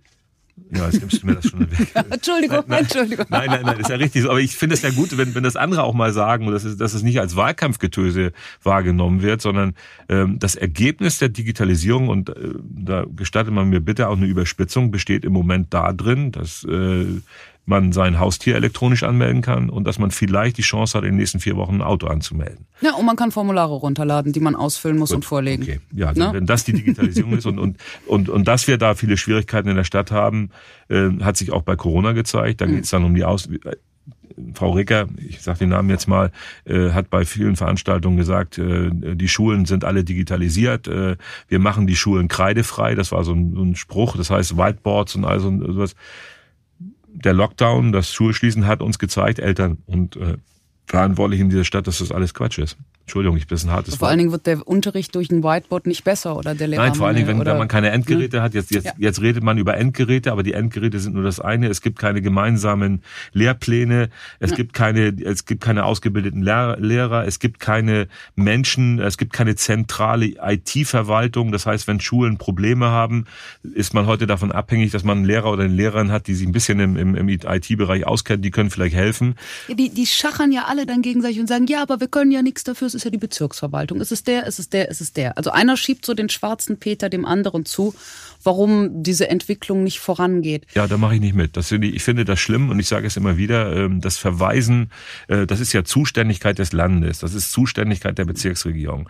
Ja, jetzt nimmst du mir das schon weg. Entschuldigung, nein, Entschuldigung. Nein, nein, nein, ist ja richtig so. Aber ich finde es ja gut, wenn, wenn das andere auch mal sagen, dass es, dass es nicht als Wahlkampfgetöse wahrgenommen wird, sondern ähm, das Ergebnis der Digitalisierung, und äh, da gestattet man mir bitte auch eine Überspitzung, besteht im Moment da drin, dass äh, man sein Haustier elektronisch anmelden kann und dass man vielleicht die Chance hat, in den nächsten vier Wochen ein Auto anzumelden. Ja, und man kann Formulare runterladen, die man ausfüllen muss Gut, und vorlegen. Okay. Ja, also wenn das die Digitalisierung ist und, und, und, und dass wir da viele Schwierigkeiten in der Stadt haben, äh, hat sich auch bei Corona gezeigt. Da mhm. geht es dann um die Aus Frau Ricker, ich sage den Namen jetzt mal, äh, hat bei vielen Veranstaltungen gesagt, äh, die Schulen sind alle digitalisiert, äh, wir machen die Schulen kreidefrei, das war so ein, so ein Spruch, das heißt Whiteboards und all so sowas der Lockdown, das Schulschließen hat uns gezeigt, Eltern und äh, Verantwortliche in dieser Stadt, dass das alles Quatsch ist. Entschuldigung, ich bin ein hartes Vor allen Dingen wird der Unterricht durch ein Whiteboard nicht besser oder der Lehrer. Nein, vor allen Dingen, wenn, wenn man keine Endgeräte ja. hat. Jetzt, jetzt, ja. jetzt redet man über Endgeräte, aber die Endgeräte sind nur das eine. Es gibt keine gemeinsamen Lehrpläne. Es ja. gibt keine, es gibt keine ausgebildeten Lehrer. Es gibt keine Menschen. Es gibt keine zentrale IT-Verwaltung. Das heißt, wenn Schulen Probleme haben, ist man heute davon abhängig, dass man einen Lehrer oder eine Lehrerin hat, die sich ein bisschen im, im, im IT-Bereich auskennt. Die können vielleicht helfen. die, die schachern ja alle dann gegenseitig und sagen, ja, aber wir können ja nichts dafür ist ja die Bezirksverwaltung. Es ist der, es ist der, es ist der. Also einer schiebt so den schwarzen Peter dem anderen zu, warum diese Entwicklung nicht vorangeht. Ja, da mache ich nicht mit. Das ich finde das schlimm und ich sage es immer wieder, ähm, das Verweisen, äh, das ist ja Zuständigkeit des Landes, das ist Zuständigkeit der Bezirksregierung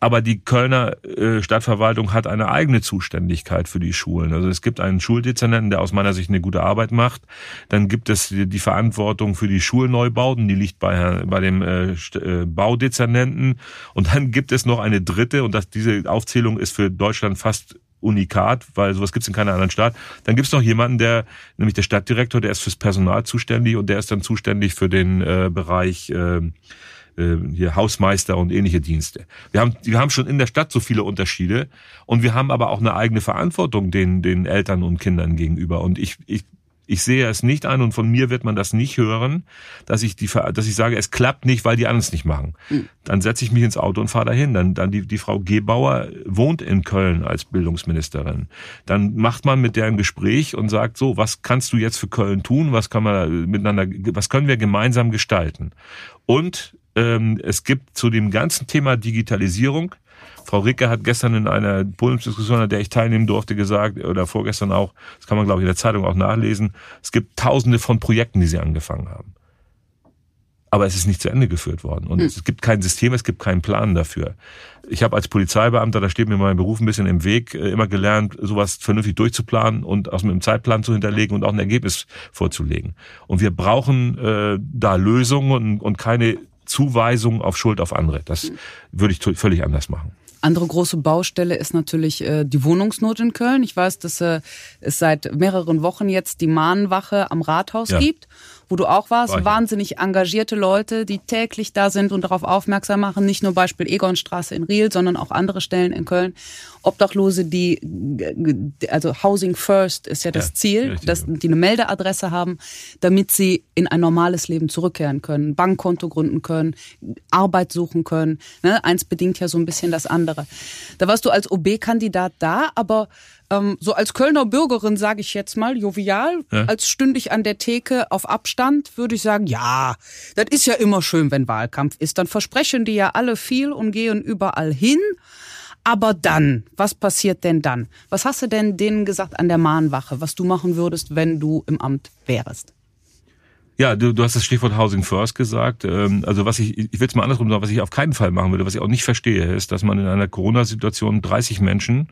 aber die Kölner äh, Stadtverwaltung hat eine eigene Zuständigkeit für die Schulen. Also es gibt einen Schuldezernenten, der aus meiner Sicht eine gute Arbeit macht. Dann gibt es die, Verantwortung für die Schulneubauten, die liegt bei, bei dem äh, äh, Baudezernenten. Und dann gibt es noch eine dritte, und das, diese Aufzählung ist für Deutschland fast unikat, weil sowas gibt es in keiner anderen Stadt. Dann gibt es noch jemanden, der, nämlich der Stadtdirektor, der ist fürs Personal zuständig und der ist dann zuständig für den äh, Bereich äh, äh, hier Hausmeister und ähnliche Dienste. Wir haben, wir haben schon in der Stadt so viele Unterschiede und wir haben aber auch eine eigene Verantwortung den, den Eltern und Kindern gegenüber. Und ich, ich ich sehe es nicht ein und von mir wird man das nicht hören, dass ich die, dass ich sage, es klappt nicht, weil die anderen es nicht machen. Mhm. Dann setze ich mich ins Auto und fahre dahin. Dann, dann die, die Frau Gebauer wohnt in Köln als Bildungsministerin. Dann macht man mit der ein Gespräch und sagt so, was kannst du jetzt für Köln tun? Was kann man miteinander, was können wir gemeinsam gestalten? Und ähm, es gibt zu dem ganzen Thema Digitalisierung Frau Ricke hat gestern in einer Podiumsdiskussion, an der ich teilnehmen durfte, gesagt, oder vorgestern auch, das kann man glaube ich in der Zeitung auch nachlesen, es gibt tausende von Projekten, die sie angefangen haben. Aber es ist nicht zu Ende geführt worden. Und hm. es gibt kein System, es gibt keinen Plan dafür. Ich habe als Polizeibeamter, da steht mir mein Beruf ein bisschen im Weg, äh, immer gelernt, sowas vernünftig durchzuplanen und aus einem Zeitplan zu hinterlegen und auch ein Ergebnis vorzulegen. Und wir brauchen äh, da Lösungen und, und keine Zuweisung auf Schuld auf andere. Das würde ich völlig anders machen. Andere große Baustelle ist natürlich äh, die Wohnungsnot in Köln. Ich weiß, dass äh, es seit mehreren Wochen jetzt die Mahnwache am Rathaus ja. gibt wo du auch warst, War wahnsinnig engagierte Leute, die täglich da sind und darauf aufmerksam machen, nicht nur Beispiel Egonstraße in Riel, sondern auch andere Stellen in Köln. Obdachlose, die, also Housing First ist ja das ja, Ziel, richtig, dass die eine Meldeadresse haben, damit sie in ein normales Leben zurückkehren können, Bankkonto gründen können, Arbeit suchen können. Ne? Eins bedingt ja so ein bisschen das andere. Da warst du als OB-Kandidat da, aber ähm, so als Kölner Bürgerin sage ich jetzt mal, jovial, ja. als stünde ich an der Theke auf Abstand, würde ich sagen, ja, das ist ja immer schön, wenn Wahlkampf ist. Dann versprechen die ja alle viel und gehen überall hin. Aber dann, was passiert denn dann? Was hast du denn denen gesagt an der Mahnwache, was du machen würdest, wenn du im Amt wärst? Ja, du, du hast das Stichwort Housing First gesagt. Ähm, also was ich, ich will es mal andersrum sagen, was ich auf keinen Fall machen würde, was ich auch nicht verstehe, ist, dass man in einer Corona-Situation 30 Menschen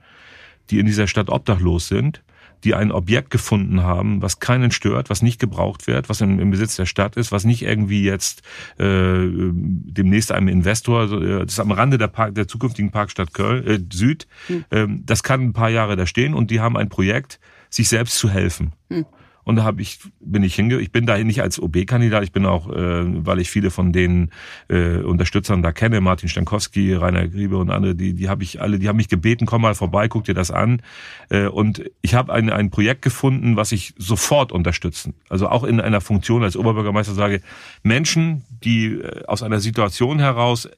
die in dieser Stadt obdachlos sind, die ein Objekt gefunden haben, was keinen stört, was nicht gebraucht wird, was im, im Besitz der Stadt ist, was nicht irgendwie jetzt äh, demnächst einem Investor, äh, das ist am Rande der, Park, der zukünftigen Parkstadt Köln äh, Süd, hm. ähm, das kann ein paar Jahre da stehen und die haben ein Projekt, sich selbst zu helfen. Hm. Und da habe ich, bin ich hinge, ich bin da nicht als OB-Kandidat, ich bin auch, äh, weil ich viele von den äh, Unterstützern da kenne, Martin Stankowski, Rainer Griebe und andere, die, die habe ich alle, die haben mich gebeten, komm mal vorbei, guck dir das an. Äh, und ich habe ein, ein Projekt gefunden, was ich sofort unterstützen. Also auch in einer Funktion als Oberbürgermeister sage, Menschen, die äh, aus einer Situation heraus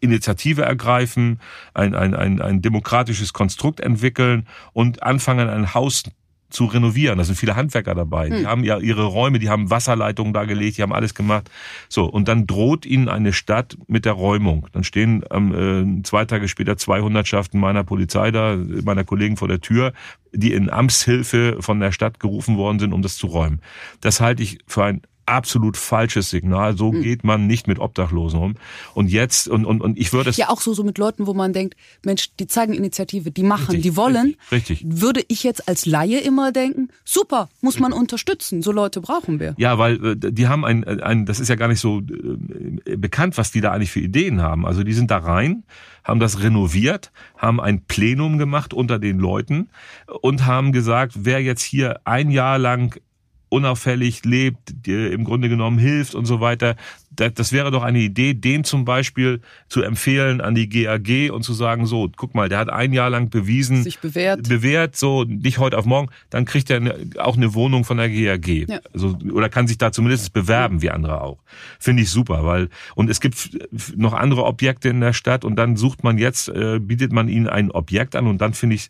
Initiative ergreifen, ein, ein, ein, ein demokratisches Konstrukt entwickeln und anfangen, ein Haus zu renovieren. Da sind viele Handwerker dabei. Hm. Die haben ja ihre Räume, die haben Wasserleitungen da gelegt, die haben alles gemacht. So, und dann droht ihnen eine Stadt mit der Räumung. Dann stehen ähm, äh, zwei Tage später zwei Hundertschaften meiner Polizei da, meiner Kollegen vor der Tür, die in Amtshilfe von der Stadt gerufen worden sind, um das zu räumen. Das halte ich für ein absolut falsches Signal. So mhm. geht man nicht mit Obdachlosen um. Und jetzt, und, und, und ich würde es. Ja, auch so, so mit Leuten, wo man denkt, Mensch, die zeigen Initiative, die machen, richtig, die wollen. Richtig, richtig. Würde ich jetzt als Laie immer denken, super, muss man unterstützen. So Leute brauchen wir. Ja, weil äh, die haben ein, ein, das ist ja gar nicht so äh, bekannt, was die da eigentlich für Ideen haben. Also die sind da rein, haben das renoviert, haben ein Plenum gemacht unter den Leuten und haben gesagt, wer jetzt hier ein Jahr lang unauffällig lebt, dir im Grunde genommen hilft und so weiter. Das wäre doch eine Idee, den zum Beispiel zu empfehlen an die GAG und zu sagen, so, guck mal, der hat ein Jahr lang bewiesen, sich bewährt, bewährt so nicht heute auf morgen, dann kriegt er auch eine Wohnung von der GAG. Ja. Also, oder kann sich da zumindest bewerben, wie andere auch. Finde ich super, weil, und es gibt noch andere Objekte in der Stadt und dann sucht man jetzt, äh, bietet man ihnen ein Objekt an und dann finde ich,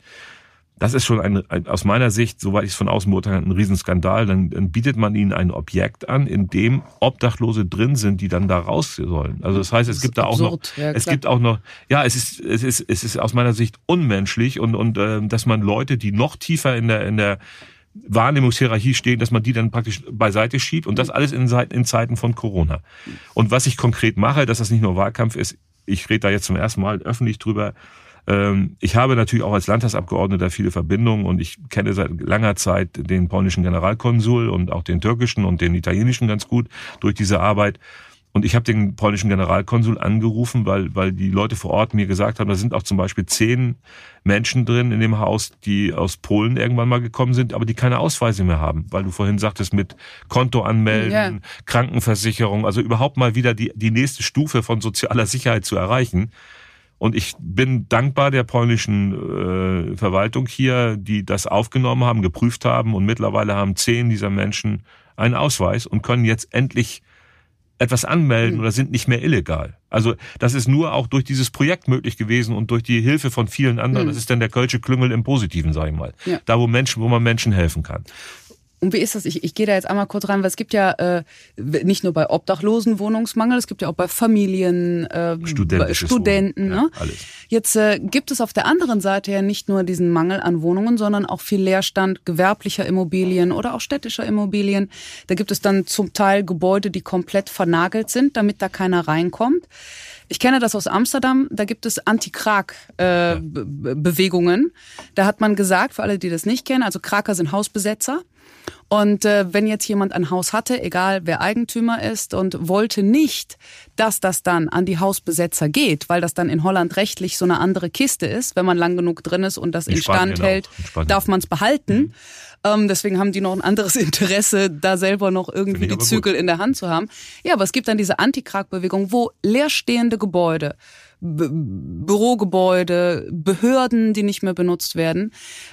das ist schon ein, ein, aus meiner Sicht, soweit ich es von außen beurteile, ein Riesenskandal. Dann, dann bietet man ihnen ein Objekt an, in dem Obdachlose drin sind, die dann da raus sollen. Also das heißt, es gibt da auch noch, ja, es gibt auch noch, ja, es ist, es ist, es ist aus meiner Sicht unmenschlich und und äh, dass man Leute, die noch tiefer in der in der Wahrnehmungshierarchie stehen, dass man die dann praktisch beiseite schiebt und das alles in, in Zeiten von Corona. Und was ich konkret mache, dass das nicht nur Wahlkampf ist, ich rede da jetzt zum ersten Mal öffentlich drüber, ich habe natürlich auch als Landtagsabgeordneter viele Verbindungen und ich kenne seit langer Zeit den polnischen Generalkonsul und auch den türkischen und den italienischen ganz gut durch diese Arbeit. Und ich habe den polnischen Generalkonsul angerufen, weil, weil die Leute vor Ort mir gesagt haben, da sind auch zum Beispiel zehn Menschen drin in dem Haus, die aus Polen irgendwann mal gekommen sind, aber die keine Ausweise mehr haben, weil du vorhin sagtest, mit Konto anmelden, ja. Krankenversicherung, also überhaupt mal wieder die, die nächste Stufe von sozialer Sicherheit zu erreichen. Und ich bin dankbar der polnischen äh, Verwaltung hier, die das aufgenommen haben, geprüft haben und mittlerweile haben zehn dieser Menschen einen Ausweis und können jetzt endlich etwas anmelden mhm. oder sind nicht mehr illegal. Also das ist nur auch durch dieses Projekt möglich gewesen und durch die Hilfe von vielen anderen. Mhm. Das ist dann der Kölsche Klüngel im Positiven, sage ich mal. Ja. Da, wo Menschen, wo man Menschen helfen kann. Und wie ist das? Ich, ich gehe da jetzt einmal kurz rein, weil es gibt ja äh, nicht nur bei Obdachlosen Wohnungsmangel, es gibt ja auch bei Familien, äh, Studenten. Ne? Ja, alles. Jetzt äh, gibt es auf der anderen Seite ja nicht nur diesen Mangel an Wohnungen, sondern auch viel Leerstand gewerblicher Immobilien oder auch städtischer Immobilien. Da gibt es dann zum Teil Gebäude, die komplett vernagelt sind, damit da keiner reinkommt. Ich kenne das aus Amsterdam, da gibt es Anti-Krag-Bewegungen. Äh, da hat man gesagt, für alle, die das nicht kennen, also Kraker sind Hausbesetzer. Und äh, wenn jetzt jemand ein Haus hatte, egal wer Eigentümer ist, und wollte nicht, dass das dann an die Hausbesetzer geht, weil das dann in Holland rechtlich so eine andere Kiste ist, wenn man lang genug drin ist und das in instand hält, darf man es behalten. Mhm. Ähm, deswegen haben die noch ein anderes Interesse, da selber noch irgendwie die Zügel gut. in der Hand zu haben. Ja, aber es gibt dann diese Anti-Krag-Bewegung, wo leerstehende Gebäude Bürogebäude, Behörden, die nicht mehr benutzt werden,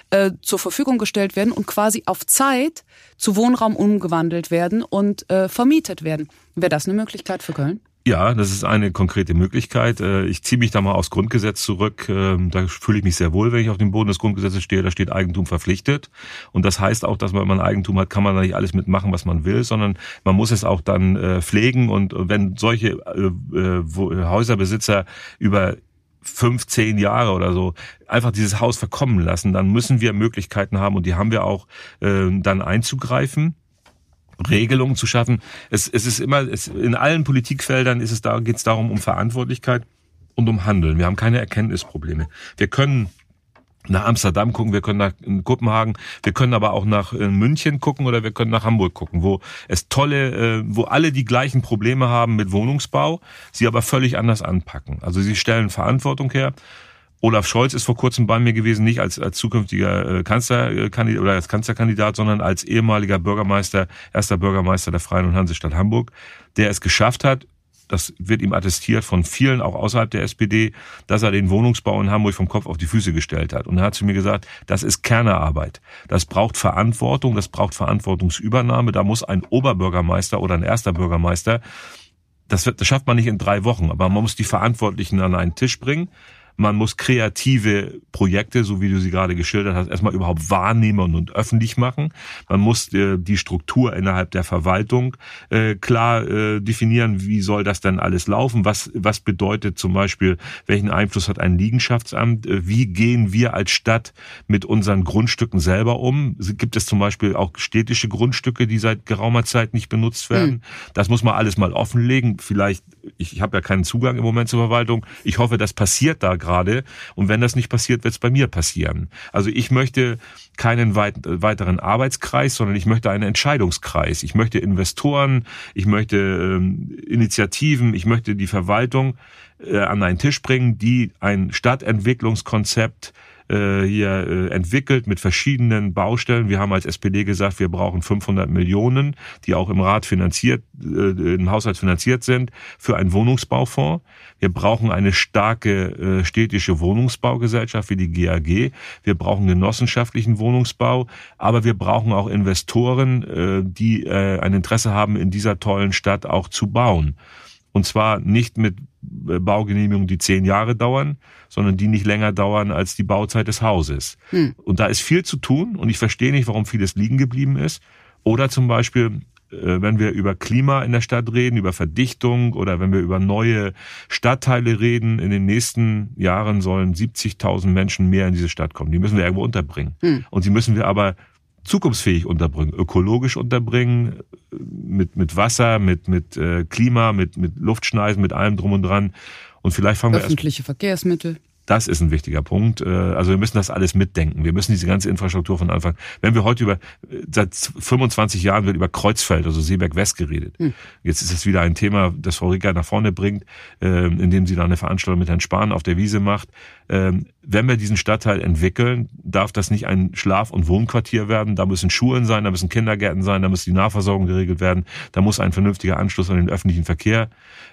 äh, zur Verfügung gestellt werden und quasi auf Zeit zu Wohnraum umgewandelt werden und äh, vermietet werden. Wäre das eine Möglichkeit für Köln? Ja, das ist eine konkrete Möglichkeit. Äh, ich ziehe mich da mal aufs Grundgesetz zurück. Ähm, da fühle ich mich sehr wohl, wenn ich auf dem Boden des Grundgesetzes stehe. Da steht Eigentum verpflichtet. Und das heißt auch, dass man, wenn man Eigentum hat, kann man da nicht alles mitmachen, was man will, sondern man muss es auch dann äh, pflegen. Und wenn solche äh, Häuserbesitzer über fünf, zehn Jahre oder so einfach dieses Haus verkommen lassen, dann müssen wir Möglichkeiten haben und die haben wir auch dann einzugreifen. Regelungen zu schaffen. Es, es ist immer, es, in allen Politikfeldern ist es da, geht es darum, um Verantwortlichkeit und um Handeln. Wir haben keine Erkenntnisprobleme. Wir können nach Amsterdam gucken, wir können nach Kopenhagen, wir können aber auch nach äh, München gucken oder wir können nach Hamburg gucken, wo es tolle, äh, wo alle die gleichen Probleme haben mit Wohnungsbau, sie aber völlig anders anpacken. Also sie stellen Verantwortung her Olaf Scholz ist vor kurzem bei mir gewesen, nicht als, als zukünftiger äh, Kanzlerkandidat oder als Kanzlerkandidat, sondern als ehemaliger Bürgermeister, erster Bürgermeister der Freien und Hansestadt Hamburg, der es geschafft hat, das wird ihm attestiert von vielen, auch außerhalb der SPD, dass er den Wohnungsbau in Hamburg vom Kopf auf die Füße gestellt hat. Und er hat zu mir gesagt, das ist Kernearbeit. Das braucht Verantwortung, das braucht Verantwortungsübernahme. Da muss ein Oberbürgermeister oder ein erster Bürgermeister, das, wird, das schafft man nicht in drei Wochen, aber man muss die Verantwortlichen an einen Tisch bringen man muss kreative Projekte, so wie du sie gerade geschildert hast, erstmal überhaupt wahrnehmen und öffentlich machen. Man muss äh, die Struktur innerhalb der Verwaltung äh, klar äh, definieren, wie soll das denn alles laufen, was, was bedeutet zum Beispiel, welchen Einfluss hat ein Liegenschaftsamt, äh, wie gehen wir als Stadt mit unseren Grundstücken selber um. Gibt es zum Beispiel auch städtische Grundstücke, die seit geraumer Zeit nicht benutzt werden. Mhm. Das muss man alles mal offenlegen. Vielleicht, ich, ich habe ja keinen Zugang im Moment zur Verwaltung. Ich hoffe, das passiert da gerade. Und wenn das nicht passiert, wird es bei mir passieren. Also ich möchte keinen weit, weiteren Arbeitskreis, sondern ich möchte einen Entscheidungskreis. Ich möchte Investoren, ich möchte ähm, Initiativen, ich möchte die Verwaltung äh, an einen Tisch bringen, die ein Stadtentwicklungskonzept äh, hier äh, entwickelt mit verschiedenen Baustellen. Wir haben als SPD gesagt, wir brauchen 500 Millionen, die auch im Rat finanziert, äh, im Haushalt finanziert sind, für einen Wohnungsbaufonds. Wir brauchen eine starke äh, städtische Wohnungsbaugesellschaft wie die GAG. Wir brauchen genossenschaftlichen Wohnungsbau, aber wir brauchen auch Investoren, äh, die äh, ein Interesse haben, in dieser tollen Stadt auch zu bauen. Und zwar nicht mit Baugenehmigungen, die zehn Jahre dauern, sondern die nicht länger dauern als die Bauzeit des Hauses. Hm. Und da ist viel zu tun und ich verstehe nicht, warum vieles liegen geblieben ist. Oder zum Beispiel, äh, wenn wir über Klima in der Stadt reden, über Verdichtung oder wenn wir über neue Stadtteile reden, in den nächsten Jahren sollen 70.000 Menschen mehr in diese Stadt kommen. Die müssen wir irgendwo unterbringen. Hm. Und sie müssen wir aber zukunftsfähig unterbringen, ökologisch unterbringen, mit, mit Wasser, mit, mit äh, Klima, mit, mit Luftschneisen, mit allem drum und dran. Und vielleicht fangen Öffentliche wir erst, Verkehrsmittel. Das ist ein wichtiger Punkt. Äh, also wir müssen das alles mitdenken. Wir müssen diese ganze Infrastruktur von Anfang. Wenn wir heute über seit 25 Jahren wird über Kreuzfeld, also Seeberg West geredet. Hm. Jetzt ist es wieder ein Thema, das Frau Rieger nach vorne bringt, ähm, indem sie da eine Veranstaltung mit Herrn Spahn auf der Wiese macht. Ähm, wenn wir diesen Stadtteil entwickeln, darf das nicht ein Schlaf- und Wohnquartier werden. Da müssen Schulen sein, da müssen Kindergärten sein, da muss die Nahversorgung geregelt werden, da muss ein vernünftiger Anschluss an den öffentlichen Verkehr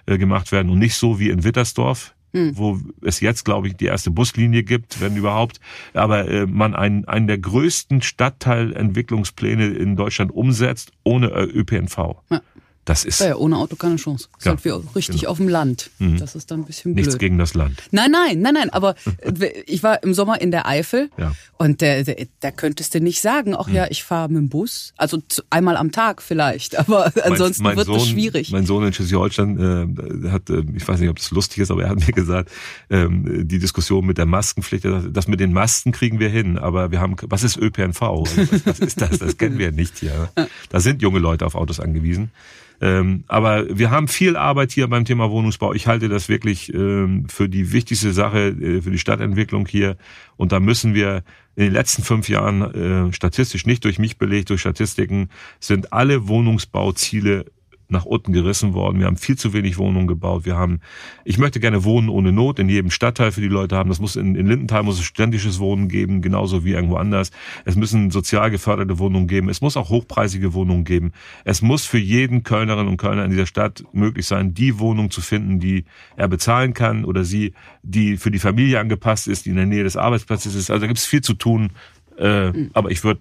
äh, gemacht werden und nicht so wie in Wittersdorf hm. wo es jetzt, glaube ich, die erste Buslinie gibt, wenn überhaupt, aber äh, man einen, einen der größten Stadtteilentwicklungspläne in Deutschland umsetzt ohne äh, ÖPNV. Ja. Das ist. Ja, ja, ohne Auto keine Chance. Das ja, sind wir richtig genau. auf dem Land. Mhm. Das ist dann ein bisschen blöd. Nichts gegen das Land. Nein, nein, nein, nein. Aber äh, ich war im Sommer in der Eifel ja. und da, da könntest du nicht sagen, ach mhm. ja, ich fahre mit dem Bus. Also einmal am Tag vielleicht, aber ansonsten mein, mein wird es schwierig. Mein Sohn in Schleswig-Holstein äh, hat, äh, ich weiß nicht, ob das lustig ist, aber er hat mir gesagt, ähm, die Diskussion mit der Maskenpflicht, das mit den Masken kriegen wir hin, aber wir haben, was ist ÖPNV? Was, was ist das? Das kennen wir nicht hier. Da sind junge Leute auf Autos angewiesen. Ähm, aber wir haben viel Arbeit hier beim Thema Wohnungsbau. Ich halte das wirklich ähm, für die wichtigste Sache äh, für die Stadtentwicklung hier. Und da müssen wir in den letzten fünf Jahren äh, statistisch nicht durch mich belegt, durch Statistiken, sind alle Wohnungsbauziele nach unten gerissen worden. Wir haben viel zu wenig Wohnungen gebaut. Wir haben, ich möchte gerne Wohnen ohne Not in jedem Stadtteil für die Leute haben. Das muss in, in Lindenthal muss es ständisches Wohnen geben, genauso wie irgendwo anders. Es müssen sozial geförderte Wohnungen geben. Es muss auch hochpreisige Wohnungen geben. Es muss für jeden Kölnerin und Kölner in dieser Stadt möglich sein, die Wohnung zu finden, die er bezahlen kann oder sie, die für die Familie angepasst ist, die in der Nähe des Arbeitsplatzes ist. Also da gibt es viel zu tun. Äh, mhm. Aber ich würde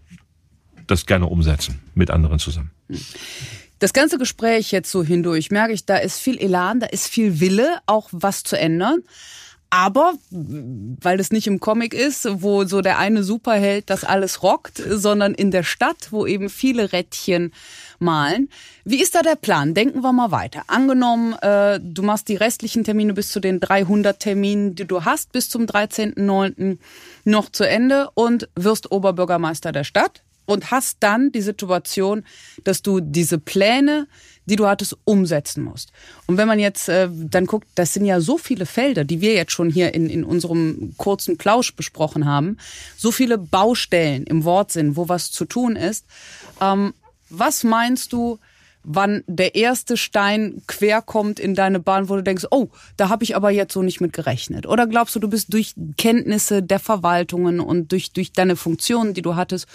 das gerne umsetzen mit anderen zusammen. Mhm. Das ganze Gespräch jetzt so hindurch merke ich, da ist viel Elan, da ist viel Wille, auch was zu ändern. Aber weil es nicht im Comic ist, wo so der eine Superheld das alles rockt, sondern in der Stadt, wo eben viele Rädchen malen. Wie ist da der Plan? Denken wir mal weiter. Angenommen, äh, du machst die restlichen Termine bis zu den 300 Terminen, die du hast, bis zum 13.09. noch zu Ende und wirst Oberbürgermeister der Stadt und hast dann die Situation, dass du diese Pläne, die du hattest, umsetzen musst. Und wenn man jetzt äh, dann guckt, das sind ja so viele Felder, die wir jetzt schon hier in, in unserem kurzen Plausch besprochen haben, so viele Baustellen im Wortsinn, wo was zu tun ist. Ähm, was meinst du, wann der erste Stein quer kommt in deine Bahn, wo du denkst, oh, da habe ich aber jetzt so nicht mit gerechnet? Oder glaubst du, du bist durch Kenntnisse der Verwaltungen und durch, durch deine Funktionen, die du hattest,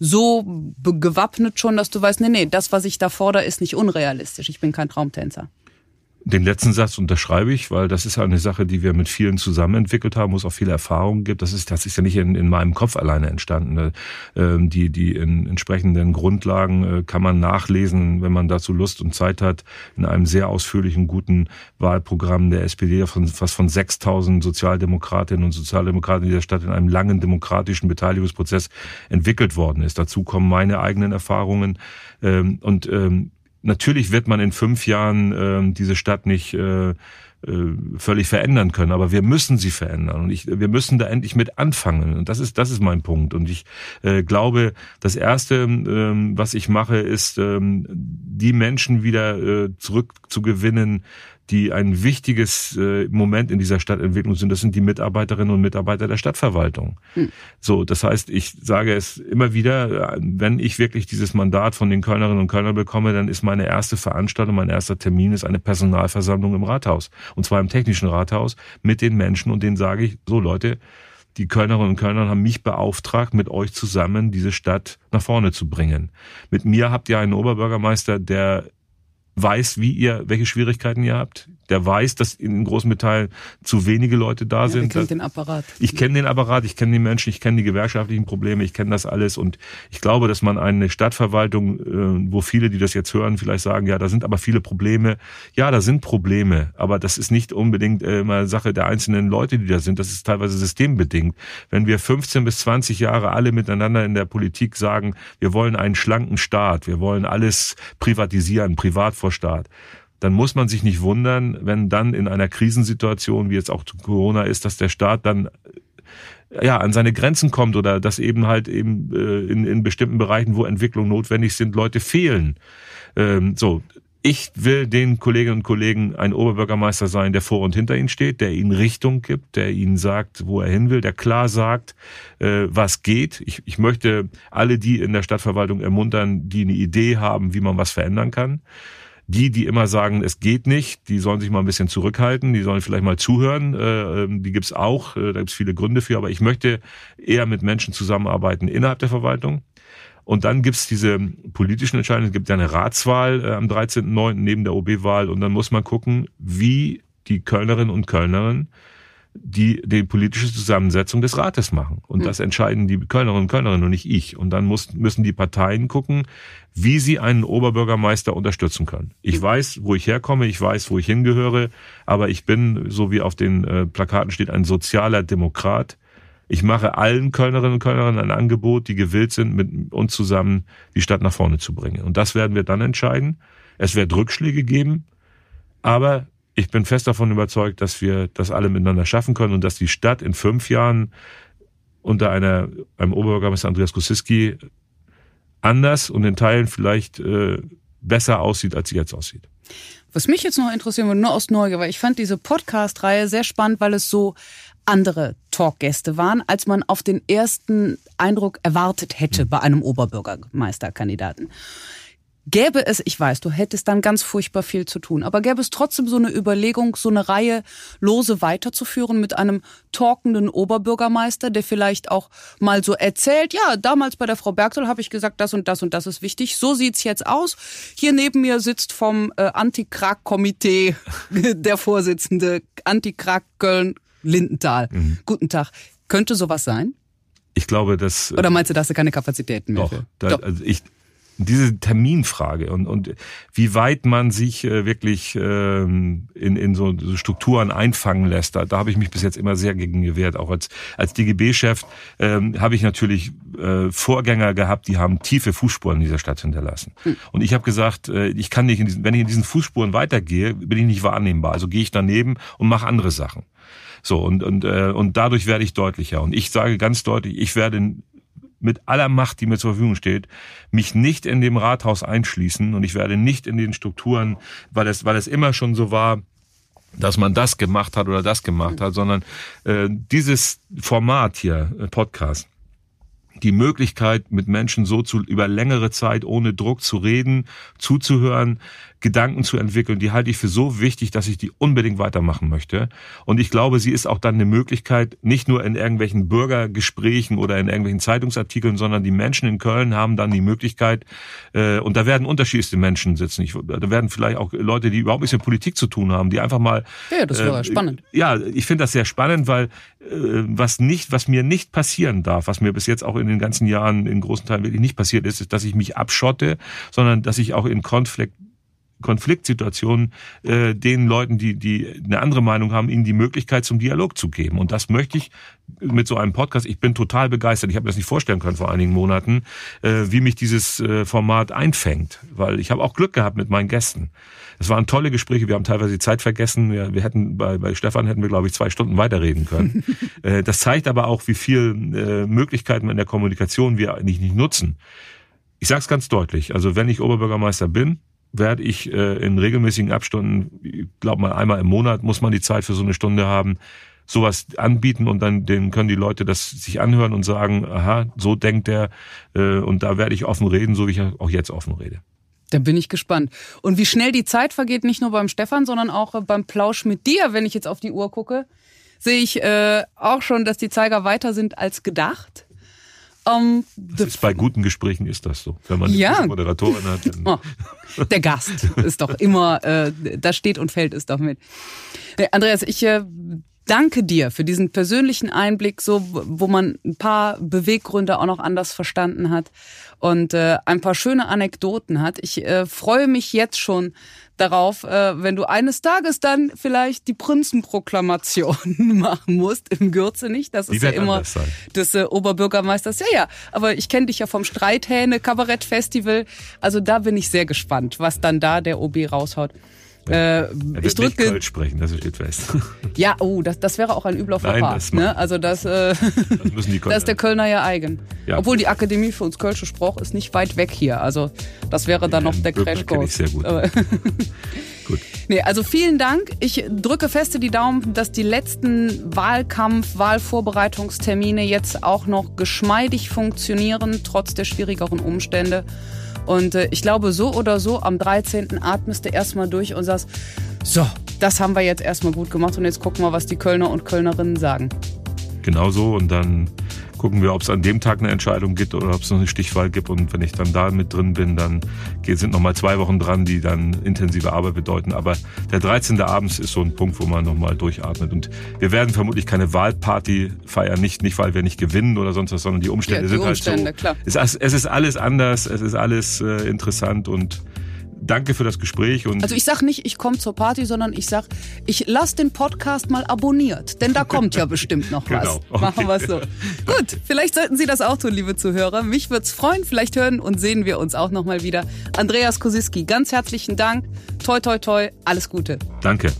so gewappnet schon, dass du weißt, nee, nee, das, was ich da fordere, ist nicht unrealistisch. Ich bin kein Traumtänzer. Den letzten Satz unterschreibe ich, weil das ist eine Sache, die wir mit vielen zusammen entwickelt haben, wo es auch viele Erfahrungen gibt. Das ist, das ist ja nicht in, in meinem Kopf alleine entstanden. Ähm, die, die in, entsprechenden Grundlagen äh, kann man nachlesen, wenn man dazu Lust und Zeit hat, in einem sehr ausführlichen, guten Wahlprogramm der SPD, von, fast von 6000 Sozialdemokratinnen und Sozialdemokraten in der Stadt in einem langen demokratischen Beteiligungsprozess entwickelt worden ist. Dazu kommen meine eigenen Erfahrungen. Ähm, und ähm, natürlich wird man in fünf Jahren äh, diese Stadt nicht äh, äh, völlig verändern können, aber wir müssen sie verändern. Und ich, wir müssen da endlich mit anfangen. Und das ist das ist mein Punkt. Und ich äh, glaube, das erste, ähm, was ich mache, ist ähm, die Menschen wieder äh, zurückzugewinnen, die ein wichtiges äh, Moment in dieser Stadtentwicklung sind. Das sind die Mitarbeiterinnen und Mitarbeiter der Stadtverwaltung. Hm. So, das heißt, ich sage es immer wieder, wenn ich wirklich dieses Mandat von den Kölnerinnen und Kölnern bekomme, dann ist meine erste Veranstaltung, mein erster Termin ist eine Personalversammlung im Rathaus. Und zwar im technischen Rathaus mit den Menschen und denen sage ich, so Leute, die Kölnerinnen und Kölner haben mich beauftragt, mit euch zusammen diese Stadt nach vorne zu bringen. Mit mir habt ihr einen Oberbürgermeister, der weiß, wie ihr, welche Schwierigkeiten ihr habt. Der weiß, dass in großen Teilen zu wenige Leute da ja, sind. Ich kenne den Apparat. Ich kenne den Apparat, ich kenne die Menschen, ich kenne die gewerkschaftlichen Probleme, ich kenne das alles. Und ich glaube, dass man eine Stadtverwaltung, äh, wo viele, die das jetzt hören, vielleicht sagen, ja, da sind aber viele Probleme. Ja, da sind Probleme, aber das ist nicht unbedingt äh, immer Sache der einzelnen Leute, die da sind. Das ist teilweise systembedingt. Wenn wir 15 bis 20 Jahre alle miteinander in der Politik sagen, wir wollen einen schlanken Staat, wir wollen alles privatisieren, privat vor Staat, dann muss man sich nicht wundern, wenn dann in einer Krisensituation, wie jetzt auch Corona ist, dass der Staat dann äh, ja an seine Grenzen kommt oder dass eben halt eben äh, in, in bestimmten Bereichen, wo Entwicklungen notwendig sind, Leute fehlen. Ähm, so, ich will den Kolleginnen und Kollegen ein Oberbürgermeister sein, der vor und hinter ihnen steht, der ihnen Richtung gibt, der ihnen sagt, wo er hin will, der klar sagt, äh, was geht. Ich, ich möchte alle die in der Stadtverwaltung ermuntern, die eine Idee haben, wie man was verändern kann. Die, die immer sagen, es geht nicht, die sollen sich mal ein bisschen zurückhalten, die sollen vielleicht mal zuhören. Äh, ähm, die gibt's auch, äh, da gibt's viele Gründe für, aber ich möchte eher mit Menschen zusammenarbeiten innerhalb der Verwaltung. Und dann gibt's diese politischen Entscheidungen. Es gibt ja eine Ratswahl äh, am 13.09. neben der OB-Wahl. Und dann muss man gucken, wie die Kölnerinnen und Kölnerinnen die die politische Zusammensetzung des Rates machen. Und das entscheiden die Kölnerinnen und Kölnerinnen und nicht ich. Und dann muss, müssen die Parteien gucken, wie sie einen Oberbürgermeister unterstützen können. Ich weiß, wo ich herkomme, ich weiß, wo ich hingehöre, aber ich bin, so wie auf den äh, Plakaten steht, ein sozialer Demokrat. Ich mache allen Kölnerinnen und Kölnern ein Angebot, die gewillt sind, mit uns zusammen die Stadt nach vorne zu bringen. Und das werden wir dann entscheiden. Es wird Rückschläge geben, aber ich bin fest davon überzeugt, dass wir das alle miteinander schaffen können und dass die Stadt in fünf Jahren unter einer, einem Oberbürgermeister Andreas Kusiski anders und in Teilen vielleicht äh, besser aussieht, als sie jetzt aussieht. Was mich jetzt noch interessieren würde, nur aus Neugier, weil ich fand diese Podcast-Reihe sehr spannend, weil es so andere Talkgäste waren, als man auf den ersten Eindruck erwartet hätte bei einem Oberbürgermeisterkandidaten. Gäbe es, ich weiß, du hättest dann ganz furchtbar viel zu tun, aber gäbe es trotzdem so eine Überlegung, so eine Reihe lose weiterzuführen mit einem talkenden Oberbürgermeister, der vielleicht auch mal so erzählt, ja, damals bei der Frau Bergtel habe ich gesagt, das und das und das ist wichtig, so sieht's jetzt aus. Hier neben mir sitzt vom äh, Anti-Krack-Komitee der Vorsitzende Anti-Krack Köln Lindenthal. Mhm. Guten Tag. Könnte sowas sein? Ich glaube, dass. Oder meinst du, dass du keine Kapazitäten mehr doch? Da, doch. Also ich, diese Terminfrage und, und wie weit man sich äh, wirklich ähm, in, in so, Strukturen einfangen lässt, da, da habe ich mich bis jetzt immer sehr gegen gewehrt. Auch als, als DGB-Chef ähm, habe ich natürlich äh, Vorgänger gehabt, die haben tiefe Fußspuren in dieser Stadt hinterlassen. Mhm. Und ich habe gesagt, äh, ich kann nicht, in diesen, wenn ich in diesen Fußspuren weitergehe, bin ich nicht wahrnehmbar. Also gehe ich daneben und mache andere Sachen. So und und äh, und dadurch werde ich deutlicher. Und ich sage ganz deutlich, ich werde mit aller Macht, die mir zur Verfügung steht, mich nicht in dem Rathaus einschließen. Und ich werde nicht in den Strukturen, weil es, weil es immer schon so war, dass man das gemacht hat oder das gemacht hat, sondern äh, dieses Format hier, äh, Podcast, die Möglichkeit, mit Menschen so zu über längere Zeit ohne Druck zu reden, zuzuhören, Gedanken zu entwickeln, die halte ich für so wichtig, dass ich die unbedingt weitermachen möchte. Und ich glaube, sie ist auch dann eine Möglichkeit, nicht nur in irgendwelchen Bürgergesprächen oder in irgendwelchen Zeitungsartikeln, sondern die Menschen in Köln haben dann die Möglichkeit, äh, und da werden unterschiedlichste Menschen sitzen. Ich, da werden vielleicht auch Leute, die überhaupt nichts mit Politik zu tun haben, die einfach mal. Ja, das wäre äh, spannend. Ja, ich finde das sehr spannend, weil äh, was nicht, was mir nicht passieren darf, was mir bis jetzt auch in den ganzen Jahren in großen Teilen wirklich nicht passiert ist, ist, dass ich mich abschotte, sondern dass ich auch in Konflikt Konfliktsituationen äh, den Leuten, die, die eine andere Meinung haben, ihnen die Möglichkeit zum Dialog zu geben. Und das möchte ich mit so einem Podcast. Ich bin total begeistert. Ich habe mir das nicht vorstellen können vor einigen Monaten, äh, wie mich dieses äh, Format einfängt, weil ich habe auch Glück gehabt mit meinen Gästen. Es waren tolle Gespräche. Wir haben teilweise die Zeit vergessen. Wir, wir hätten bei, bei Stefan hätten wir glaube ich zwei Stunden weiterreden können. äh, das zeigt aber auch, wie viel äh, Möglichkeiten in der Kommunikation wir eigentlich nicht nutzen. Ich sage es ganz deutlich. Also wenn ich Oberbürgermeister bin, werde ich äh, in regelmäßigen Abstunden, ich glaube mal einmal im Monat muss man die Zeit für so eine Stunde haben, sowas anbieten und dann den können die Leute das sich anhören und sagen, aha, so denkt der äh, und da werde ich offen reden, so wie ich auch jetzt offen rede. Da bin ich gespannt. Und wie schnell die Zeit vergeht, nicht nur beim Stefan, sondern auch beim Plausch mit dir, wenn ich jetzt auf die Uhr gucke, sehe ich äh, auch schon, dass die Zeiger weiter sind als gedacht. Um, das ist bei guten Gesprächen ist das so. Wenn man ja. eine Moderatorin hat. Oh, der Gast ist doch immer, äh, da steht und fällt es doch mit. Andreas, ich äh, danke dir für diesen persönlichen Einblick, so wo man ein paar Beweggründe auch noch anders verstanden hat und äh, ein paar schöne Anekdoten hat. Ich äh, freue mich jetzt schon darauf, äh, wenn du eines Tages dann vielleicht die Prinzenproklamation machen musst im Gürzenich. Das ist ja immer des äh, Oberbürgermeisters. Ja, ja. Aber ich kenne dich ja vom Streithähne Kabarettfestival. Also da bin ich sehr gespannt, was dann da der OB raushaut. Äh, ich drücke, nicht Kölsch sprechen, das steht fest. Ja, oh, das, das wäre auch ein übler Verfahren. Ne? Also das, äh, das, müssen die Kölner. das ist der Kölner ja eigen. Ja. Obwohl die Akademie für uns Kölsche Spruch ist nicht weit weg hier. Also das wäre dann ja, noch der Crashkurs. sehr gut. gut. Nee, also vielen Dank. Ich drücke feste die Daumen, dass die letzten Wahlkampf, Wahlvorbereitungstermine jetzt auch noch geschmeidig funktionieren, trotz der schwierigeren Umstände. Und äh, ich glaube, so oder so, am 13. atmest du erstmal durch und sagst, so, das haben wir jetzt erstmal gut gemacht und jetzt gucken wir, was die Kölner und Kölnerinnen sagen. Genau so und dann gucken wir, ob es an dem Tag eine Entscheidung gibt oder ob es noch eine Stichwahl gibt. Und wenn ich dann da mit drin bin, dann sind noch mal zwei Wochen dran, die dann intensive Arbeit bedeuten. Aber der 13. abends ist so ein Punkt, wo man noch mal durchatmet. Und wir werden vermutlich keine Wahlparty feiern, nicht, nicht weil wir nicht gewinnen oder sonst was, sondern die Umstände ja, die sind Umstände, halt so. Klar. Es, es ist alles anders, es ist alles äh, interessant und danke für das Gespräch. Und also ich sag nicht, ich komme zur Party, sondern ich sag, ich lasse den Podcast mal abonniert, denn da kommt ja bestimmt noch was. Genau. Okay. Machen wir es so. Gut, vielleicht sollten Sie das auch tun, liebe Zuhörer. Mich würde es freuen. Vielleicht hören und sehen wir uns auch noch mal wieder. Andreas Kosiski, ganz herzlichen Dank. Toi, toi, toi. Alles Gute. Danke.